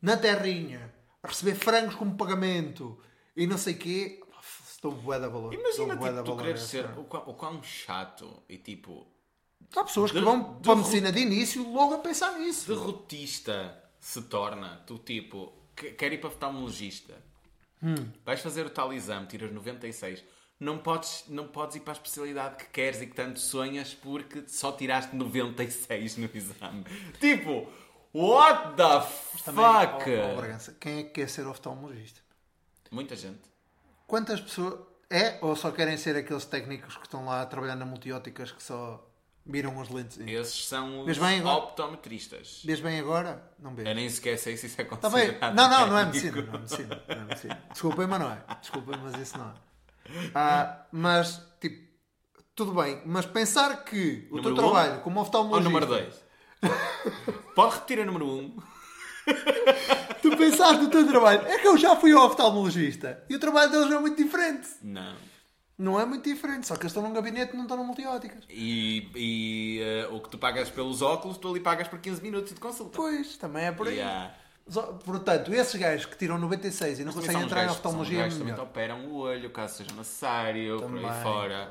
na terrinha, a receber frangos como pagamento e não sei quê, estou bué da valor. Imagina tipo, tu a ser o quão, o quão chato e tipo Há pessoas que de- vão para a medicina de início logo a pensar nisso. derrotista se torna. Tu tipo, que- quer ir para oftalmologista, Hum. vais fazer o tal exame, tiras 96. Não podes, não podes ir para a especialidade que queres e que tanto sonhas porque só tiraste 96 no exame. Tipo, what the fuck? Bragança, quem é que quer ser oftalmologista? Muita gente. Quantas pessoas. É ou só querem ser aqueles técnicos que estão lá a trabalhar na multióticas que só viram os lentes? Esses são os optometristas. Vês bem agora? Não vês. Eu nem sequer sei se isso é Tá considerado Não, não, não é medicina. Não é medicina. Não é medicina. Desculpem, mas não é. Desculpem, mas isso não é. Ah, mas, tipo, tudo bem. Mas pensar que o Número teu um trabalho como Ou oftalmologista... número 2? Pode repetir a número 1. Um. Tu pensaste no teu trabalho. É que eu já fui oftalmologista. E o trabalho deles é muito diferente. Não. Não é muito diferente. Só que eles estão num gabinete e não estão no multióticas. E, e eh, o que tu pagas pelos óculos, tu ali pagas por 15 minutos de consulta. Pois, também é por aí. Yeah. Portanto, esses gajos que tiram 96 e não conseguem entrar em são os oftalmologia é também operam o olho, caso seja necessário, por Também, aí fora.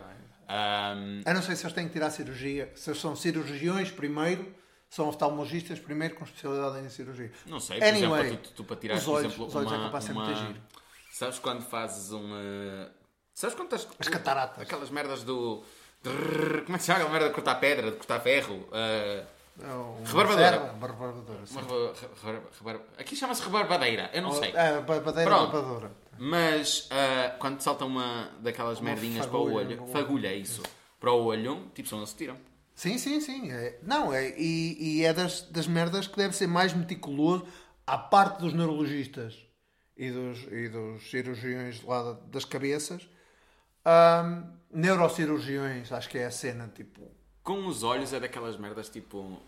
Ahm, Eu não sei se eles têm que tirar cirurgia. Se eles são cirurgiões primeiro, são oftalmologistas primeiro com especialidade em cirurgia. não sei, por Anyway, exemplo, tu, tu para tirar, os por olhos- exemplo, é uma, capaz de ser uma-. Sabes quando fazes uma... Sabes quando estás... As cataratas. Aquelas merdas do... Como é que se chama? Aquela merda de cortar pedra, de cortar ferro. É uma Rebarbadora. rebarbadora, Aqui chama-se rebarbadeira, eu não sei. É, rebarbadora. Mas ah, quando salta uma daquelas Uma merdinhas para o olho, fagulha é isso, para o olho, tipo, são eles que tiram. Sim, sim, sim. É, não, é, e, e é das, das merdas que deve ser mais meticuloso à parte dos neurologistas e dos, e dos cirurgiões lá da- das cabeças. Ahm, neurocirurgiões, acho que é a cena, tipo... Com os olhos é daquelas merdas tipo.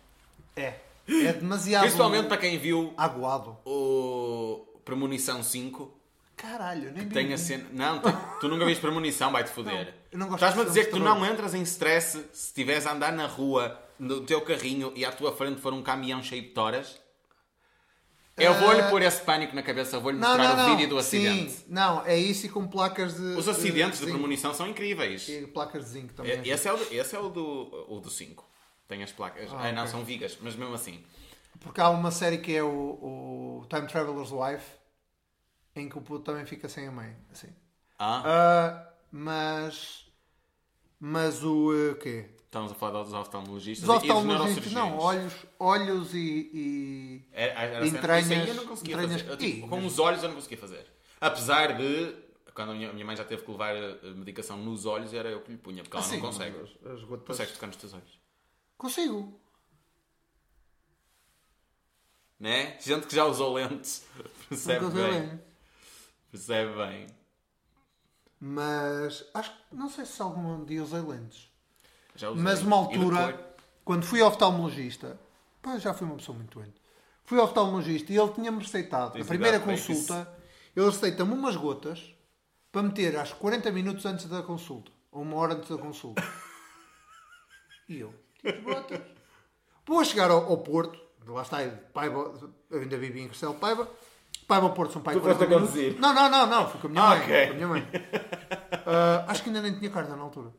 É. É demasiado... Principalmente para quem viu Aguado. o Premonição 5. Caralho, nem vi. Tem a cena. Não, tu, tu nunca viste Premonição, vai-te foder. Estás-me a dizer que tu não entras em stress se estiveres a andar na rua no teu carrinho e à tua frente for um caminhão cheio de toras? Eu vou-lhe Ah, pôr esse pânico na cabeça, vou-lhe mostrar não, o não. vídeo do acidente. Sim, não, é isso e com placas de... Os acidentes de zinco. premonição são incríveis. E placas de zinco também. E- Esse é o, do- esse é o do, o do 5. Tem as placas. Ah, Ah, não, são vigas, mas mesmo assim. Porque há uma série que é o, o Time Traveler's Wife, em que o puto também fica sem a mãe. Assim. Ah, Ah, mas. Mas o eh, quê? Estamos a falar dos oftalmologistas Os e dos oftalmologistas, não, olhos, olhos e. e- Era, era certo. Entranhas- Isso aí eu não conseguia entranhas- fazer. Eu, tipo, Ih, com os olhos eu não conseguia fazer. Apesar de, quando a minha, a minha mãe já teve que levar eh, medicação nos olhos, era eu que lhe punha, porque ela Assim, não consegue. As, as gotas. Consegues tocar nos teus olhos. Consigo. Né? Gente que já usou lentes percebe bem. Percebe bem. Mas acho que não sei se algum dia usei lentes. Mas uma altura, quando fui oftalmologista, pá, já fui uma pessoa muito doente. Fui oftalmologista e ele tinha-me receitado, na primeira consulta, ele receita-me umas gotas para meter às 40 minutos antes da consulta, ou uma hora antes da consulta. E eu, as gotas. Vou chegar ao, ao Porto, lá está, Paiva, eu ainda vivi em Castelo Paiva. Paiva ao Porto são pai Tu 40 foste a conduzir? Não, não, não, não, fui com a minha Ah, mãe. ok. com a minha mãe. Ah, acho que ainda nem tinha carta na altura.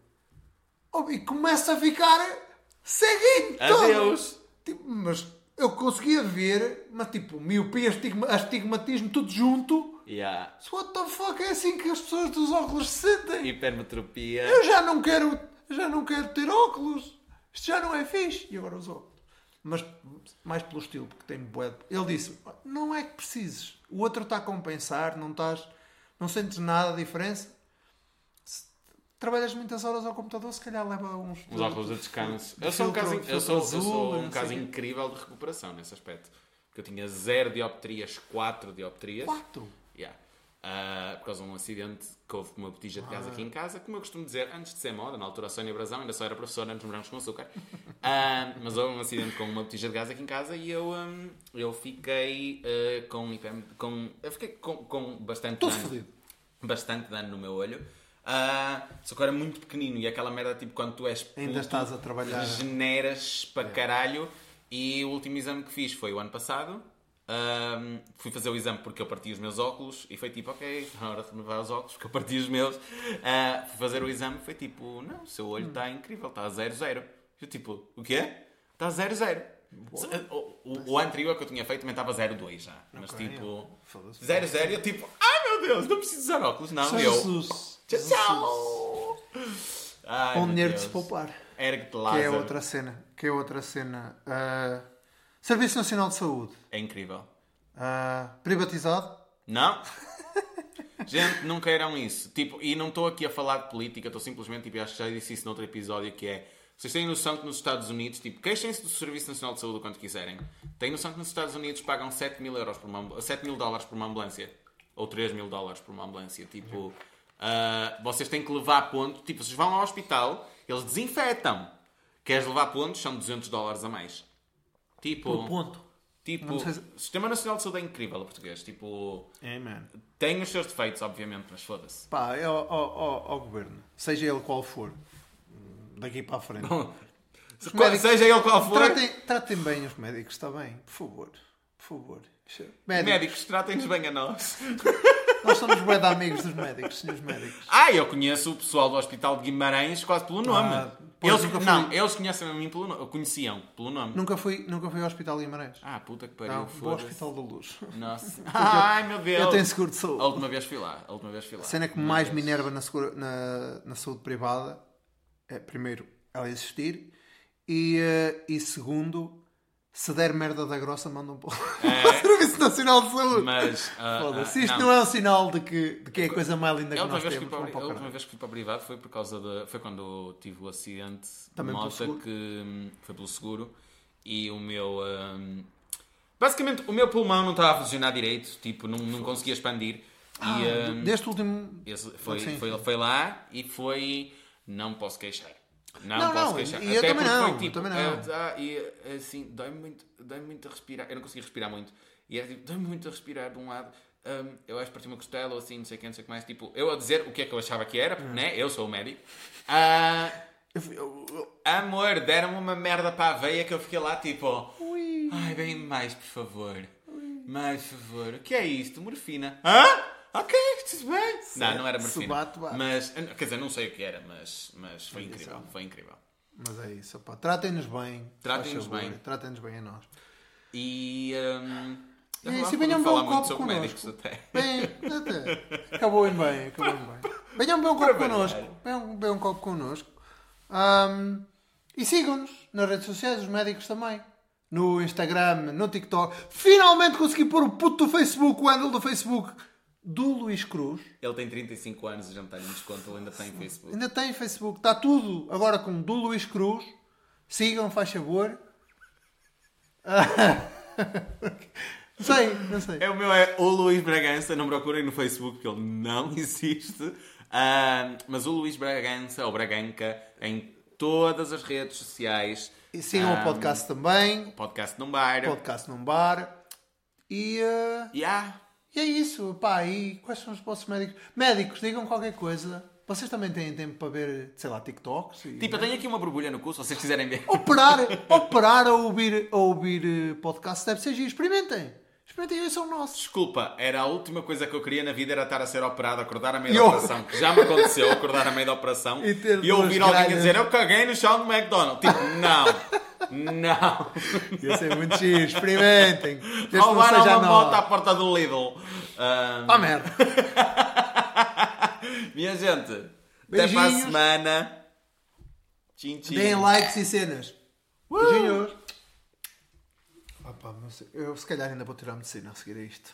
E começa a ficar ceguinho todo. Adeus. Tipo, mas eu conseguia ver, mas tipo, miopia, estigma, astigmatismo, tudo junto. Yeah. What the fuck, é assim que as pessoas dos óculos se sentem. Hipermetropia. Eu já não quero, já não quero ter óculos. Isto já não é fixe. E agora os óculos. mas mais pelo estilo, porque tem bué. Ele disse: não é que precises, o outro está a compensar, não estás, não sentes nada de diferença. Trabalhas muitas horas ao computador, se calhar leva uns. Uns óculos de descanso. de Eu sou um caso, eu sou, eu sou um caso incrível de recuperação nesse aspecto. Porque eu tinha zero dioptrias, 4 dioptrias. Quatro. Yeah. Ah, por causa de um acidente que houve com uma botija de gás aqui em casa, como eu costumo dizer, antes de ser moda, na altura a Sónia Brazão ainda só era professora antes de morangos com açúcar. Ah, mas houve um acidente com uma botija de gás aqui em casa e eu, hum, eu fiquei ah, com, com. Eu fiquei com, com bastante dano. fodido. Bastante dano no meu olho. Ah, só que eu era muito pequenino e aquela merda, tipo, quando tu és Ainda puto, estás a trabalhar. regeneras para caralho. E o último exame que fiz foi o ano passado. Ahm, fui fazer o exame porque eu parti os meus óculos e foi tipo, ok, na hora de renovar os óculos porque eu parti os meus. Ah, fui fazer o exame e foi tipo, não, o seu olho está incrível, está a 0-0. Eu tipo, o quê? Está a 0-0. O, o, o anterior que eu tinha feito também estava 0-2 já. Mas Ok, tipo, foda-se. 0-0 eu tipo, ai meu Deus, não preciso usar óculos. Não, eu. Tchau, tchau. Ai, dinheiro de poupar. Ergue-te, Que é outra cena. Que é outra cena. Ah, Serviço Nacional de Saúde. É incrível. Ah, privatizado. Não? Gente, não queiram isso. Tipo, e não estou aqui a falar de política, estou simplesmente, tipo, acho que já disse isso noutro episódio, que é... Vocês têm noção que nos Estados Unidos, tipo, queixem-se do Serviço Nacional de Saúde quanto quiserem. Têm noção que nos Estados Unidos pagam 7 mil, euros por uma, amb- 7 mil dólares por uma ambulância? Ou 3 mil dólares por uma ambulância? Tipo, ah, vocês têm que levar a ponto... Tipo, vocês vão ao hospital, eles desinfetam. Queres levar pontos? São 200 dólares a mais. Tipo... Por ponto. Tipo, se- o Sistema Nacional de Saúde é incrível, o português. Tipo, É, man. tem os seus defeitos, obviamente, mas foda-se. Pá, é ao, ao- ao- ao governo. Seja ele qual for. Daqui para a frente. Se- médicos- Seja ele qual for, Tratem, tratem bem os médicos, está bem? Por favor. Por favor. Médicos. médicos, tratem-nos bem a nós. Nós somos bué de amigos dos médicos, senhores médicos. Ah, eu conheço o pessoal do Hospital de Guimarães quase pelo nome. Ah, pois, eles, nunca fui. não, eles conhecem a mim pelo nome. Conheciam pelo nome. Nunca fui, nunca fui ao Hospital de Guimarães. Ah, puta que Não, pariu. vou ao foda-se. Hospital da Luz. Nossa. Ai, meu Deus. Eu tenho seguro de A saúde. última vez fui lá. A última vez fui lá. A cena que mais me enerva na, segura- na, na saúde privada é, primeiro, ela existir e, eh, e segundo, se der merda da grossa, mandam para o Serviço Nacional de Saúde. Mas. ah, Foda-se. ah, Isto não. é um sinal de que, de que é a coisa mais linda que nós vez que temos. para, a o última vez que fui para a privado foi por causa de. Foi quando tive o acidente Também de moto que foi pelo seguro e o meu. hum, basicamente, o meu pulmão não estava a funcionar direito, tipo, não, não conseguia expandir. Ah, e hum, deste último. foi, sim. foi, foi lá e foi. Não posso queixar. Não, Não, posso não, queixar. e eu Até também não, foi tipo. também não. ah, e assim, dói-me muito, dói muito a respirar. Eu não conseguia respirar muito. E era tipo, dói-me muito a respirar de um lado. hum, eu acho que parti uma costela ou assim, não sei o que, não sei o que mais. Tipo, eu a dizer o que é que eu achava que era, porque, Hum. né? Eu sou o médico. Ah, amor, deram-me uma merda para a veia que eu fiquei lá tipo. Ai, bem mais, por favor. Mais, por favor. O que é isto? Morfina. Hã? Ok, tudo bem. Não, não era Se morfina. Mas, quer dizer, não sei o que era, mas, mas foi incrível. Foi incrível. Mas é isso, opá. Tratem-nos bem. Tratem-nos bem. Tratem-nos bem a nós. E. hum, É isso, não e venham vou falar beber um copo connosco. até. Bem, até. Acabou em bem, acabou em bem. Venham beber um copo connosco. Venham beber um copo connosco. Ahm, e sigam-nos nas redes sociais, os médicos também. No Instagram, no TikTok. Finalmente consegui pôr o puto do Facebook, o handle do Facebook do Luís Cruz. Ele tem 35 anos e já não tem desconto, ele ainda tem Facebook. Ainda tem Facebook, está tudo agora com do Luís Cruz. Sigam, faz favor. não sei, não sei. É, o meu é o Luís Bragança, não procurem no Facebook porque ele não existe. Ah, mas o Luís Bragança, ou Braganca, em todas as redes sociais. E sigam Ah, o podcast também. Podcast num bar. Podcast num bar. E, eh, Yeah. E é isso. Pá, e quais são os vossos médicos? Médicos, digam qualquer coisa. Vocês também têm tempo para ver, sei lá, TikToks? E, Tipo, eu tenho aqui uma borbulha no cu, se vocês quiserem ver. Operar, operar a ouvir, a ouvir eh, podcast deve ser giro. Experimentem. Experimentem, esses são nossos. Desculpa, era a última coisa que eu queria na vida era estar a ser operado, acordar a meio da operação. Que já me aconteceu acordar a meio da operação E e ouvir alguém a dizer eu caguei no chão do McDonald's. Tipo, não. Não. Ia ser muito giro. Experimentem. Desde Roubaram uma a moto à porta do Lidl. Ah, Ah, merda. minha gente, até para a Beijinhos. semana. Tchim, tchim. Deem likes e cenas. Beijinhos. mas eu se calhar ainda vou tirar a medicina a seguir a isto.